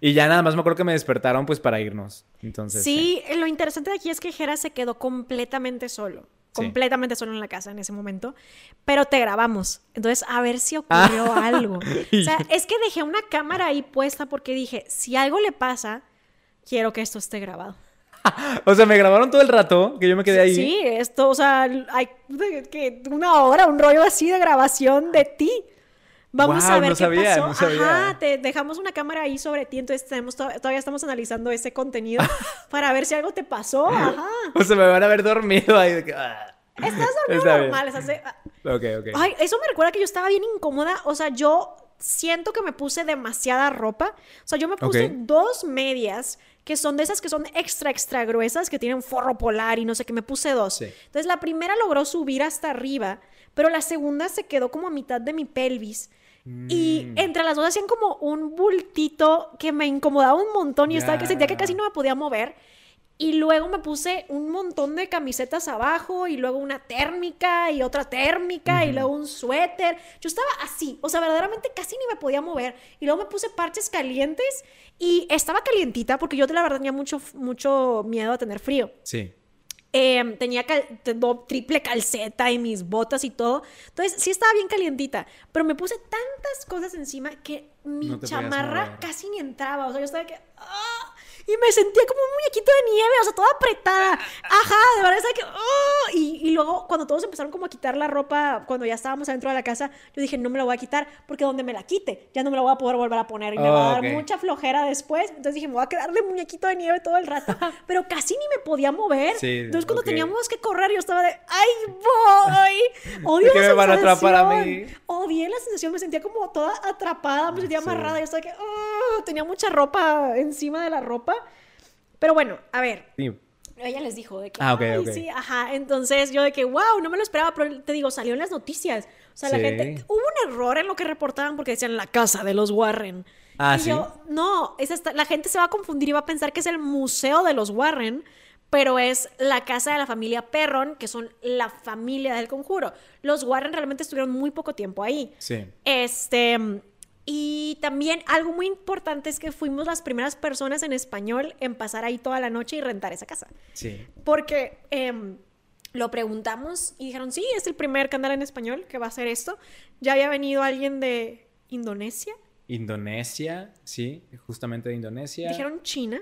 y ya nada más me acuerdo que me despertaron pues para irnos. Entonces, Sí, lo interesante de aquí es que Jera se quedó completamente solo. Sí. Completamente solo en la casa en ese momento. Pero te grabamos. Entonces, a ver si ocurrió algo. O sea, es que dejé una cámara ahí puesta porque dije, si algo le pasa, quiero que esto esté grabado. O sea, me grabaron todo el rato que yo me quedé ahí. Sí, esto, o sea, hay que una hora, un rollo así de grabación de ti. Vamos a ver no qué sabía, pasó. no sabía. Ajá, te dejamos una cámara ahí sobre ti, entonces tenemos todavía estamos analizando ese contenido para ver si algo te pasó. Ajá. O sea, me van a ver dormido ahí. de que, ah. Estás dormido Está normal, ah. Ok, ok. Ay, eso me recuerda que yo estaba bien incómoda. O sea, yo siento que me puse demasiada ropa. O sea, yo me puse dos medias que son de esas que son extra, extra gruesas, que tienen forro polar y no sé qué. Me puse dos. Sí. Entonces, la primera logró subir hasta arriba, pero la segunda se quedó como a mitad de mi pelvis. Y Mm. entre las dos hacían como un bultito que me incomodaba un montón y estaba que sentía que casi no me podía mover. Y luego me puse un montón de camisetas abajo y luego una térmica y otra térmica y luego un suéter. Yo estaba así, o sea, verdaderamente casi ni me podía mover. Y luego me puse parches calientes y estaba calientita porque yo la verdad tenía mucho, mucho miedo a tener frío. Sí. Eh, tenía cal- triple calceta y mis botas y todo. Entonces, sí estaba bien calientita. Pero me puse tantas cosas encima que mi No chamarra casi ni entraba. O sea, yo estaba que. ¡ah! Y me sentía como un muñequito de nieve, o sea, toda apretada. Ajá, de verdad, que. ¡ah! Y, y luego, cuando todos empezaron como a quitar la ropa, cuando ya estábamos adentro de la casa, yo dije, no me la voy a quitar, porque donde me la quite, ya no me la voy a poder volver a poner. Y me va a Oh, dar mucha flojera después. Entonces dije, me voy a quedar de muñequito de nieve todo el rato. Pero casi ni me podía mover. Sí, Entonces, cuando teníamos que correr, yo estaba de, ¡ay, voy! Odio ¿De qué la me van a atrapar a mí? Odié la sensación, me sentía como toda atrapada, me sentía Sí. amarrada. Yo estaba que, ¡ah! tenía mucha ropa encima de la ropa. Pero bueno, a ver, Sí. ella les dijo de que, Ah, ok, "Ay, ok. sí, ajá. Entonces yo de que, wow, no me lo esperaba, pero te digo, salió en las noticias. O sea, la gente, hubo un error en lo que reportaban porque decían la casa de los Warren. Ah, y ¿sí? yo, no, es la gente se va a confundir y va a pensar que es el museo de los Warren, pero es la casa de la familia Perron, que son la familia del conjuro. Los Warren realmente estuvieron muy poco tiempo ahí. Sí. Este, y también algo muy importante es que fuimos las primeras personas en español en pasar ahí toda la noche y rentar esa casa. Sí. Porque em, lo preguntamos y dijeron, sí, es el primer canal en español que va a hacer esto. Ya había venido alguien de Indonesia. Indonesia, sí, justamente de Indonesia. Dijeron China,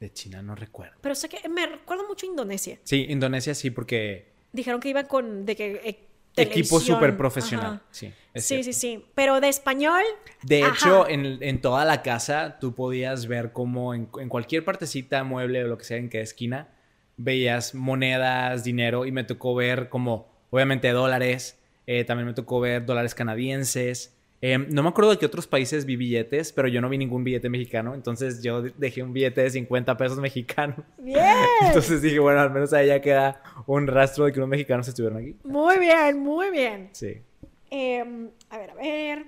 De China no recuerdo. pero sé que me recuerdo mucho Indonesia. Sí, Indonesia sí, porque Dijeron que iban con de que equipo súper profesional. Sí, Sí, sí, sí. Pero de español. De ajá. hecho, en, en toda la casa tú podías ver como en, en cualquier partecita, mueble o lo que sea, en qué esquina, veías monedas, dinero y me tocó ver como, obviamente, dólares, eh, también me tocó ver dólares canadienses. Eh, no me acuerdo de qué otros países vi billetes, pero yo no vi ningún billete mexicano. Entonces yo dejé un billete de 50 pesos mexicanos. Bien. Entonces dije, bueno, al menos ahí ya queda un rastro de que unos mexicanos estuvieron aquí. Muy bien, muy bien. Sí. Em, a ver, a ver.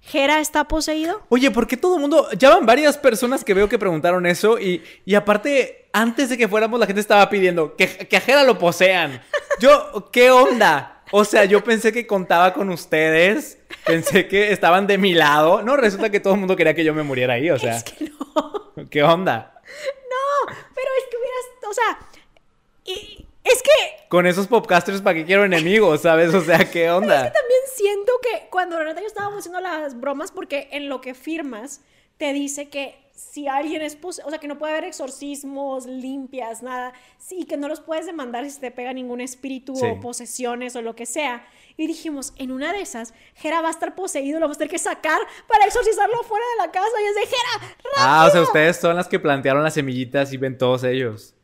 ¿Jera está poseído? Oye, ¿por qué todo el mundo... Ya van varias personas que veo que preguntaron eso y, y aparte, antes de que fuéramos, la gente estaba pidiendo que, que a Jera lo posean. Yo, ¿qué onda? O sea, yo pensé que contaba con ustedes, pensé que estaban de mi lado. No, resulta que todo el mundo quería que yo me muriera ahí, o sea, Es que no. ¿qué onda? No, pero es que hubieras, o sea, y- es que Con esos podcasters, ¿para qué quiero enemigos, sabes? O sea, ¿qué onda? también siento que cuando Renata y yo estábamos haciendo las bromas, porque en lo que firmas te dice que si alguien es o sea, que no puede haber exorcismos, limpias, nada, sí, que no los puedes demandar si te pega ningún espíritu Sí. o posesiones o lo que sea. Y dijimos, en una de esas, Jera va a estar poseído, lo vamos a tener que sacar para exorcizarlo fuera de la casa. Y es de Jera, Ah, o sea, ustedes son las que plantearon las semillitas y ven todos ellos.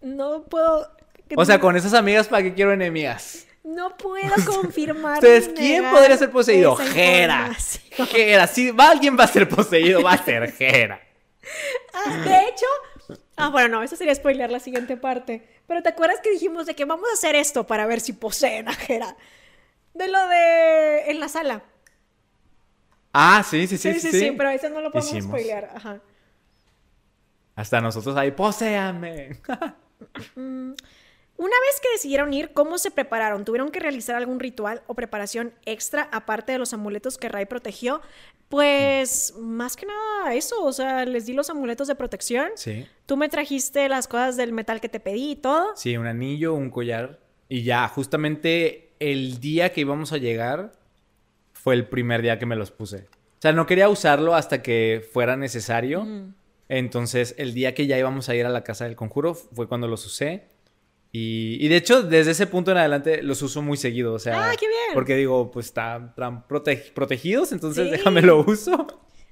no puedo. O sea, con esas amigas, ¿para qué quiero enemigas? No puedo confirmar. Ni ¿quién podría ser poseído? Jera. Jera. Si va- alguien va a ser poseído, va a ser Jera. Ah, de hecho, ah, bueno, no, eso sería spoilear la siguiente parte. Pero ¿te acuerdas que dijimos de que vamos a hacer esto para ver si poseen a Jera? De lo de en la sala. Ah, sí, sí, sí, Sí, sí. sí, sí, pero eso no lo podemos Hicimos. spoilear. Ajá. Hasta nosotros ahí, poséame. Una vez que decidieron ir, ¿cómo se prepararon? ¿Tuvieron que realizar algún ritual o preparación extra aparte de los amuletos que Ray protegió? Pues más que nada eso, o sea, les di los amuletos de protección. sí. Tú me trajiste las cosas del metal que te pedí y todo. Sí, un anillo, un collar. Y ya, justamente el día que íbamos a llegar fue el primer día que me los puse. O sea, no quería usarlo hasta que fuera necesario. Entonces, el día que ya íbamos a ir a la casa del conjuro fue cuando los usé. Y, y de hecho, desde ese punto en adelante los uso muy seguido. O sea, ¡Ah, qué bien! porque digo, pues están, prote- protegidos, entonces Sí. déjame lo uso.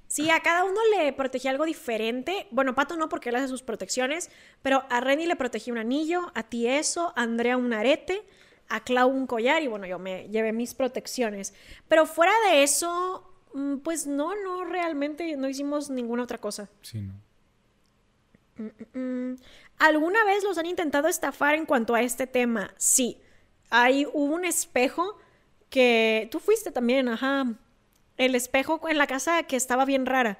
Sí, a cada uno le protegí algo diferente. Bueno, Pato no porque él hace sus protecciones, pero a Renny le protegí un anillo, a ti eso, a Andrea un arete, a Clau un collar y bueno, yo me llevé mis protecciones. Pero fuera de eso, mm, pues no, no, realmente no hicimos ninguna otra cosa. Sí, no. Mm, ¿Alguna vez los han intentado estafar en cuanto a este tema? Sí. Hay hubo un espejo que tú fuiste también, ajá. El espejo en la casa que estaba bien rara.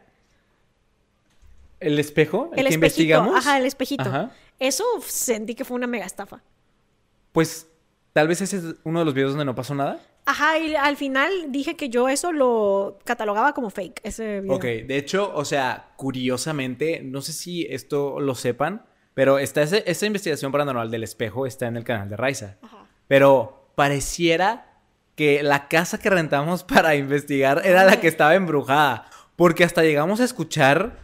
¿El espejo? ¿El, El que espejito, investigamos? ajá, el espejito. Ajá. Eso sentí que fue una mega estafa. Pues tal vez ese es uno de los videos donde no pasó nada. Ajá, y al final dije que yo eso lo catalogaba como fake, ese video. Ok, de hecho, o sea, curiosamente, no sé si esto lo sepan, pero está ese- esta investigación paranormal del espejo está en el canal de Raiza. Ajá. Pero pareciera que la casa que rentamos para investigar era la que estaba embrujada, porque hasta llegamos a escuchar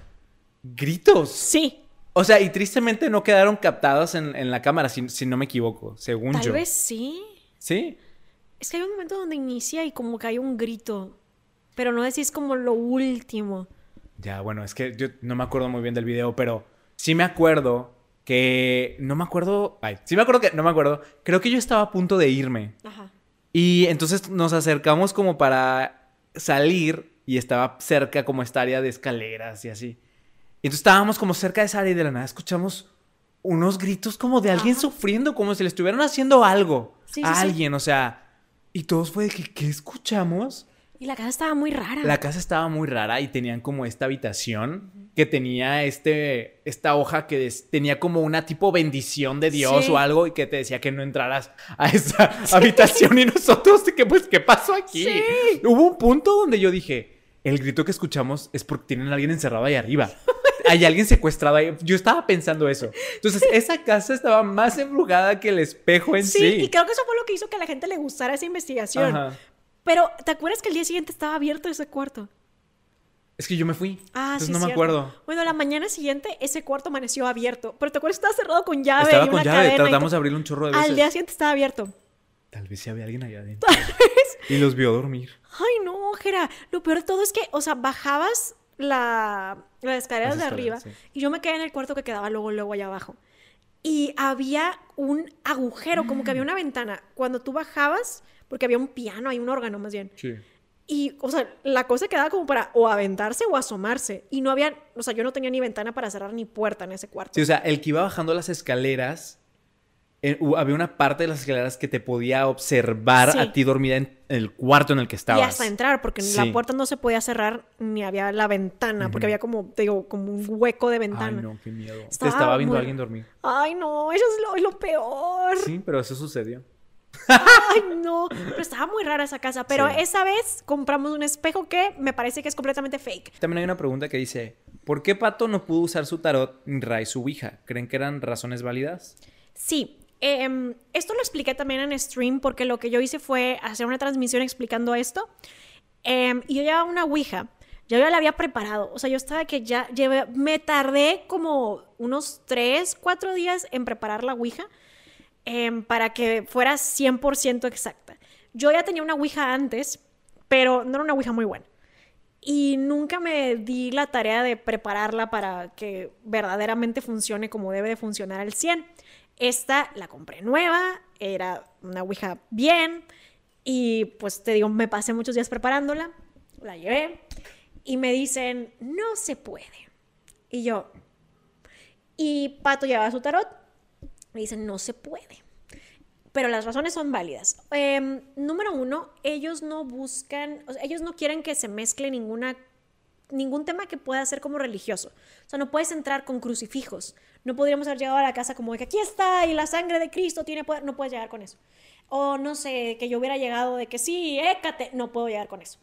gritos. Sí, O sea, y tristemente no quedaron captados en, en la cámara, si, si no me equivoco, según tal yo. vez sí. Sí. Es que hay un momento donde inicia y como que hay un grito, pero no decís como lo último. Ya, bueno, es que yo no me acuerdo muy bien del video, pero sí me acuerdo que. No me acuerdo. Ay, sí me acuerdo que. No me acuerdo. Creo que yo estaba a punto de irme. Ajá. Y entonces nos acercamos como para salir y estaba cerca como esta área de escaleras y así. Y entonces estábamos como cerca de esa área y de la nada escuchamos unos gritos como de alguien Ajá. sufriendo, como si le estuvieran haciendo algo Sí, a sí, sí. alguien, o sea. Y todos fue de que, ¿qué escuchamos? Y la casa estaba muy rara. La casa estaba muy rara y tenían como esta habitación que tenía este, esta hoja que des- tenía como una tipo bendición de Dios Sí. o algo y que te decía que no entraras a esa habitación y nosotros, que pues, ¿qué pasó aquí? Sí. Hubo un punto donde yo dije, el grito que escuchamos es porque tienen a alguien encerrado ahí arriba. Hay alguien secuestrado ahí. Yo estaba pensando eso. Entonces, esa casa estaba más embrujada que el espejo en sí. sí, y creo que eso fue lo que hizo que a la gente le gustara esa investigación. Ajá. Pero, ¿te acuerdas que el día siguiente estaba abierto ese cuarto? Es que yo me fui. Ah, entonces sí, no me cierto. acuerdo. Bueno, la mañana siguiente ese cuarto amaneció abierto. Pero te acuerdas que estaba cerrado con llave Estaba y con una llave, cadena tratamos de todo? abrirle un chorro de veces. Al día siguiente estaba abierto. Tal vez sí había alguien allá adentro. Y los vio dormir. Ay, no, Jera. Lo peor de todo es que, o sea, bajabas la, las escaleras Las de arriba y yo me quedé en el cuarto que quedaba luego, luego allá abajo. y había un agujero, como que había una ventana. Cuando tú bajabas, porque había un piano, hay un órgano más bien. Sí. Y, o sea, la cosa quedaba como para o aventarse o asomarse. Y no había, o sea, yo no tenía ni ventana para cerrar ni puerta en ese cuarto. Sí, o sea, el que iba bajando las escaleras, eh, había una parte de las escaleras que te podía observar Sí. a ti dormida en el cuarto en el que estabas. Y hasta entrar, porque Sí. la puerta no se podía cerrar ni había la ventana, porque había como, te digo, como un hueco de Ay, ventana. no, qué miedo. Te Estaba viendo muy- a alguien dormir. Ay, no, eso es lo, es lo peor. Sí, pero eso sucedió. Ay, no. Pero estaba muy rara esa casa. Pero Sí. esa vez compramos un espejo que me parece que es completamente fake. También hay una pregunta que dice, ¿por qué Pato no pudo usar su tarot ni Ray su Ouija? ¿Creen que eran razones válidas? Sí. em, esto lo expliqué también en stream porque lo que yo hice fue hacer una transmisión explicando esto. Em, y yo llevaba una Ouija. Yo ya la había preparado. O sea, yo estaba que ya llevé, me tardé como unos 3, 4 días en preparar la Ouija em, para que fuera 100% exacta. Yo ya tenía una Ouija antes, pero no era una Ouija muy buena. Y nunca me di la tarea de prepararla para que verdaderamente funcione como debe de funcionar al 100. Esta la compré nueva, era una Ouija bien, y pues te digo, me pasé muchos días preparándola, la llevé, y me dicen, no se puede. Y yo, y Pato llevaba su tarot, me dicen, no se puede. Pero las razones son válidas. Em, número uno, ellos no buscan, o sea, ellos no quieren que se mezcle ninguna, ningún tema que pueda ser como religioso. O sea, no puedes entrar con crucifijos. No podríamos haber llegado a la casa como de que aquí está y la sangre de Cristo tiene poder. No puedes llegar con eso. O no sé, que yo hubiera llegado de que sí, écate. No puedo llegar con eso.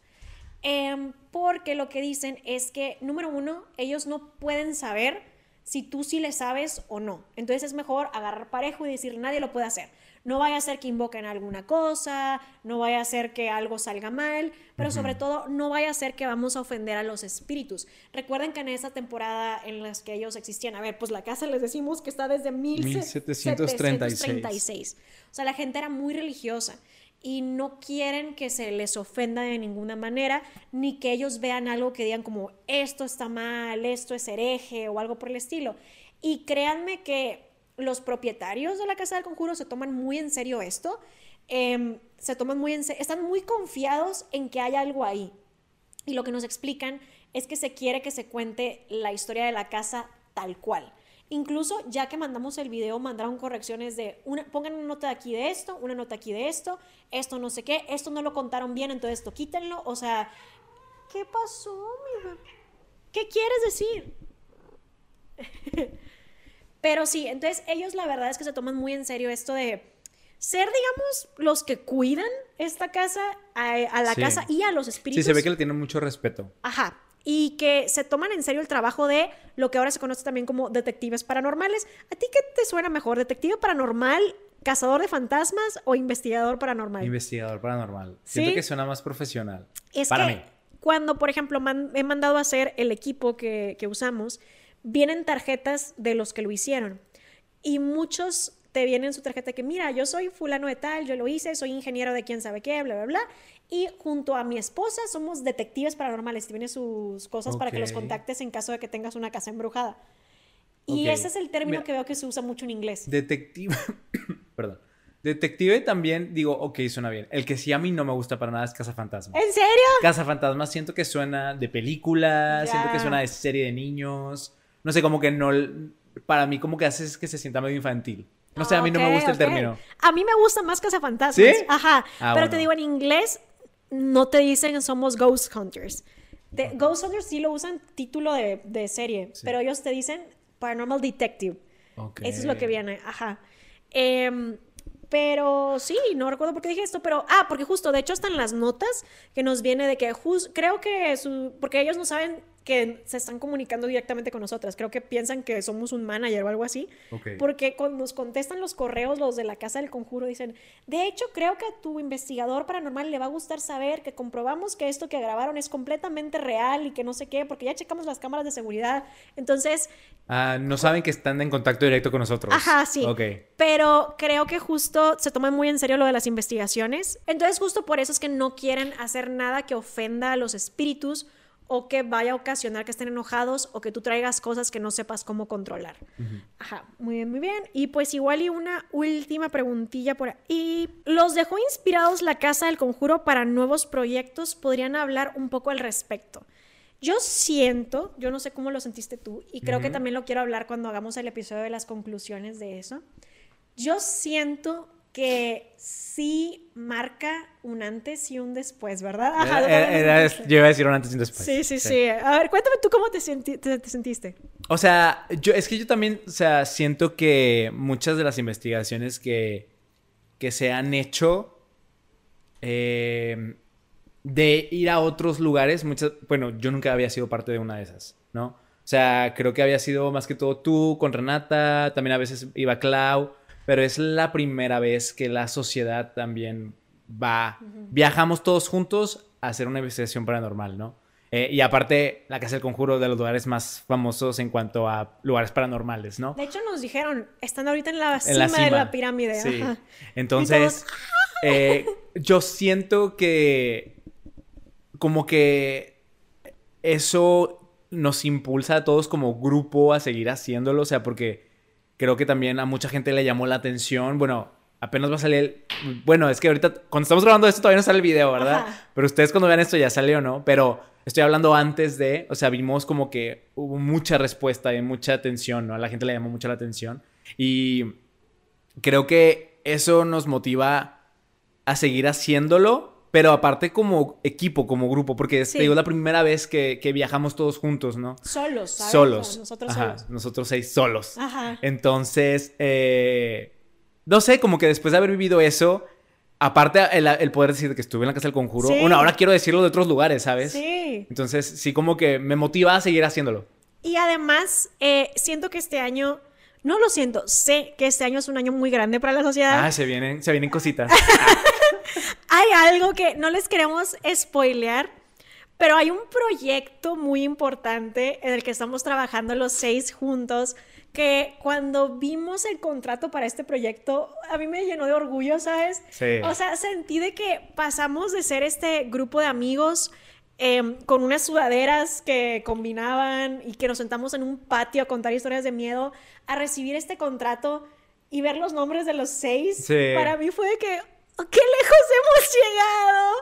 Em, porque lo que dicen es que, número uno, ellos no pueden saber si tú sí le sabes o no. Entonces es mejor agarrar parejo y decir, nadie lo puede hacer. No vaya a ser que invoquen alguna cosa, no vaya a ser que algo salga mal, pero sobre todo no vaya a ser que vamos a ofender a los espíritus. Recuerden que en esa temporada en las que ellos existían, a ver, pues la casa les decimos que está desde 1736. 1736. O sea, la gente era muy religiosa y no quieren que se les ofenda de ninguna manera, ni que ellos vean algo que digan como esto está mal, esto es hereje o algo por el estilo. Y créanme que los propietarios de la Casa del Conjuro se toman muy en serio esto, em, se toman muy en serio, están muy confiados en que hay algo ahí. Y lo que nos explican es que se quiere que se cuente la historia de la casa tal cual. Incluso ya que mandamos el video, mandaron correcciones de una, pongan una nota aquí de esto, una nota aquí de esto, esto no sé qué, esto no lo contaron bien, entonces esto quítenlo. O sea, ¿qué pasó, mi bebé? ¿Qué quieres decir? Pero sí, entonces ellos la verdad es que se toman muy en serio esto de ser, digamos, los que cuidan esta casa, a, a la Sí. casa y a los Sí, espíritus. se ve que le tienen mucho respeto. Ajá. Y que se toman en serio el trabajo de lo que ahora se conoce también como detectives paranormales. ¿A ti qué te suena mejor? ¿Detective paranormal, cazador de fantasmas o investigador paranormal? Investigador paranormal. Siento que suena más profesional. Es para que mí. cuando, por ejemplo, man- he mandado a hacer el equipo que, que usamos, vienen tarjetas de los que lo hicieron. Y muchos te vienen su tarjeta que, mira, yo soy fulano de tal, yo lo hice, soy ingeniero de quién sabe qué, bla, bla, bla. Y junto a mi esposa somos detectives paranormales. Te vienen sus cosas para que los contactes en caso de que tengas una casa embrujada. Y Ok. ese es el término Mira. que veo que se usa mucho en inglés. Detective. Perdón. Detective también digo, ok, suena bien. El que sí a mí no me gusta para nada es Cazafantasmas. ¿En serio? Cazafantasmas siento que suena de película, siento que suena de serie de niños. No sé, como que no. Para mí, como que hace que se sienta medio infantil. No sé, a mí no me gusta el término. A mí me gusta más Cazafantasmas. ¿Sí? Ajá. Ah, Pero bueno. te digo, en inglés no te dicen somos Ghost Hunters. Te- Ghost Hunters sí lo usan título de, de serie, Sí. pero ellos te dicen Paranormal Detective. Ok. Eso es lo que viene, ajá. Em, pero sí, no recuerdo por qué dije esto, pero ah, porque justo, de hecho, están las notas que nos viene de que jus- creo que su, porque ellos no saben que se están comunicando directamente con nosotras, creo que piensan que somos un manager o algo así, porque cuando nos contestan los correos, los de la Casa del Conjuro, dicen, de hecho, creo que a tu investigador paranormal le va a gustar saber que comprobamos que esto que grabaron es completamente real y que no sé qué, porque ya checamos las cámaras de seguridad, entonces Ah, no saben que están en contacto directo con nosotros. Ajá, sí. Ok. Pero creo que justo se toman muy en serio lo de las investigaciones. Entonces, justo por eso es que no quieren hacer nada que ofenda a los espíritus o que vaya a ocasionar que estén enojados o que tú traigas cosas que no sepas cómo controlar. Ajá, muy bien, muy bien. Y pues igual y una última preguntilla por ahí. ¿Los dejó inspirados la Casa del Conjuro para nuevos proyectos? ¿Podrían hablar un poco al respecto? Yo siento, yo no sé cómo lo sentiste tú, y creo que también lo quiero hablar cuando hagamos el episodio de las conclusiones de eso. Yo siento que sí marca un antes y un después, ¿verdad? Ajá, yo iba a decir un antes y un después. Sí, sí, sí, A ver, cuéntame tú cómo te, sentiste. O sea, yo, es que yo también, o sea, siento que muchas de las investigaciones que, que se han hecho eh, de ir a otros lugares, muchas, bueno, yo nunca había sido parte de una de esas, ¿no? O sea, creo que había sido más que todo tú con Renata, también a veces iba Clau pero es la primera vez que la sociedad también va, viajamos todos juntos a hacer una investigación paranormal, ¿no? Eh, y aparte, la Casa del Conjuro de los lugares más famosos en cuanto a lugares paranormales, ¿no? De hecho, nos dijeron, están ahorita en la, cima, de la pirámide. Sí. Entonces, eh, yo siento que como que eso nos impulsa a todos como grupo a seguir haciéndolo, o sea, porque creo que también a mucha gente le llamó la atención. Bueno, apenas va a salir. Bueno, es que ahorita, cuando estamos grabando esto, todavía no sale el video, ¿verdad? Pero ustedes cuando vean esto ya salió, ¿no? Pero estoy hablando antes de. O sea, vimos como que hubo mucha respuesta y mucha atención, ¿no? A la gente le llamó mucho la atención. Y creo que eso nos motiva a seguir haciéndolo pero aparte como equipo, como grupo, porque es la primera vez que, viajamos todos juntos, ¿no? Solos, ¿sabes? Solos. nosotros solos. Nosotros seis solos. Ajá. Entonces, eh, no sé, como que después de haber vivido eso, aparte el, poder decir que estuve en la Casa del Conjuro, bueno, ahora quiero decirlo de otros lugares, ¿sabes? Sí. Entonces, sí, como que me motiva a seguir haciéndolo. Y además, eh, siento que este año... No lo siento, sé que este año es un año muy grande para la sociedad. Ah, se vienen, se vienen cositas. hay algo que no les queremos spoilear, pero hay un proyecto muy importante en el que estamos trabajando los seis juntos que cuando vimos el contrato para este proyecto, a mí me llenó de orgullo, ¿sabes? Sí. O sea, sentí de que pasamos de ser este grupo de amigos em, con unas sudaderas que combinaban y que nos sentamos en un patio a contar historias de miedo, a recibir este contrato y ver los nombres de los seis. Sí. Para mí fue de que, qué lejos hemos llegado.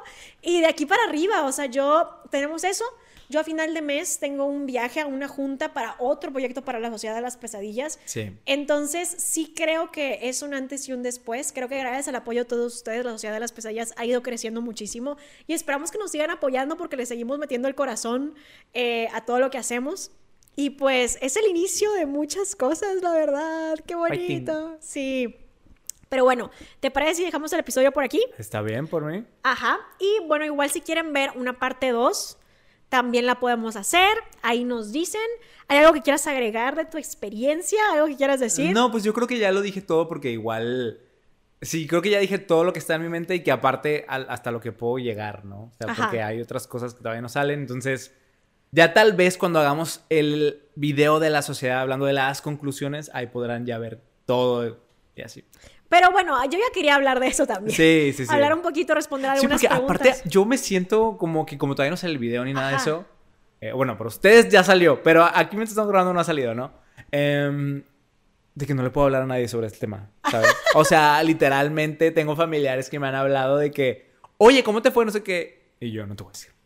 Y de aquí para arriba, o sea, yo tenemos eso. Yo a final de mes tengo un viaje a una junta para otro proyecto para la Sociedad de las Pesadillas. Sí. Entonces, sí creo que es un antes y un después. Creo que gracias al apoyo de todos ustedes, la Sociedad de las Pesadillas ha ido creciendo muchísimo y esperamos que nos sigan apoyando porque le seguimos metiendo el corazón eh, a todo lo que hacemos. Y pues es el inicio de muchas cosas, la verdad. Qué bonito. Sí. Pero bueno, ¿te parece si dejamos el episodio por aquí? Está bien por mí. Ajá. Y bueno, igual si quieren ver una parte 2, también la podemos hacer. Ahí nos dicen. ¿Hay algo que quieras agregar de tu experiencia? ¿Algo que quieras decir? No, pues yo creo que ya lo dije todo porque igual... Sí, creo que ya dije todo lo que está en mi mente y que aparte hasta lo que puedo llegar, ¿no? O sea, porque hay otras cosas que todavía no salen. Entonces, ya tal vez cuando hagamos el video de la sociedad hablando de las conclusiones, ahí podrán ya ver todo y así. Pero bueno, yo ya quería hablar de eso también. Sí, sí, sí. Hablar un poquito, responder algunas sí, porque aparte yo me siento como que como todavía no sale el video ni nada de eso. Eh, bueno, para ustedes ya salió, pero aquí mientras estamos grabando no ha salido, ¿no? Em, de que no le puedo hablar a nadie sobre este tema, ¿sabes? o sea, literalmente tengo familiares que me han hablado de que, oye, ¿cómo te fue? No sé qué. Y yo no te voy a decir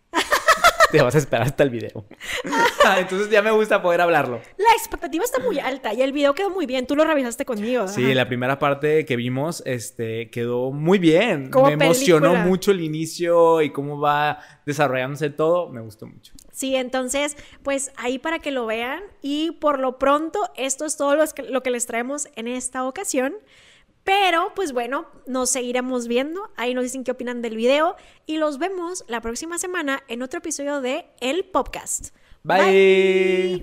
te vas a esperar hasta el video. Entonces ya me gusta poder hablarlo. La expectativa está muy alta y el video quedó muy bien. Tú lo revisaste conmigo. Sí, la primera parte que vimos este, quedó muy bien. me emocionó mucho el inicio y cómo va desarrollándose todo. Me gustó mucho. Sí, entonces, pues ahí para que lo vean. Y por lo pronto, esto es todo lo que les traemos en esta ocasión. Pero, pues bueno, nos seguiremos viendo. Ahí nos dicen qué opinan del video. Y los vemos la próxima semana en otro episodio de El Podcast. Bye.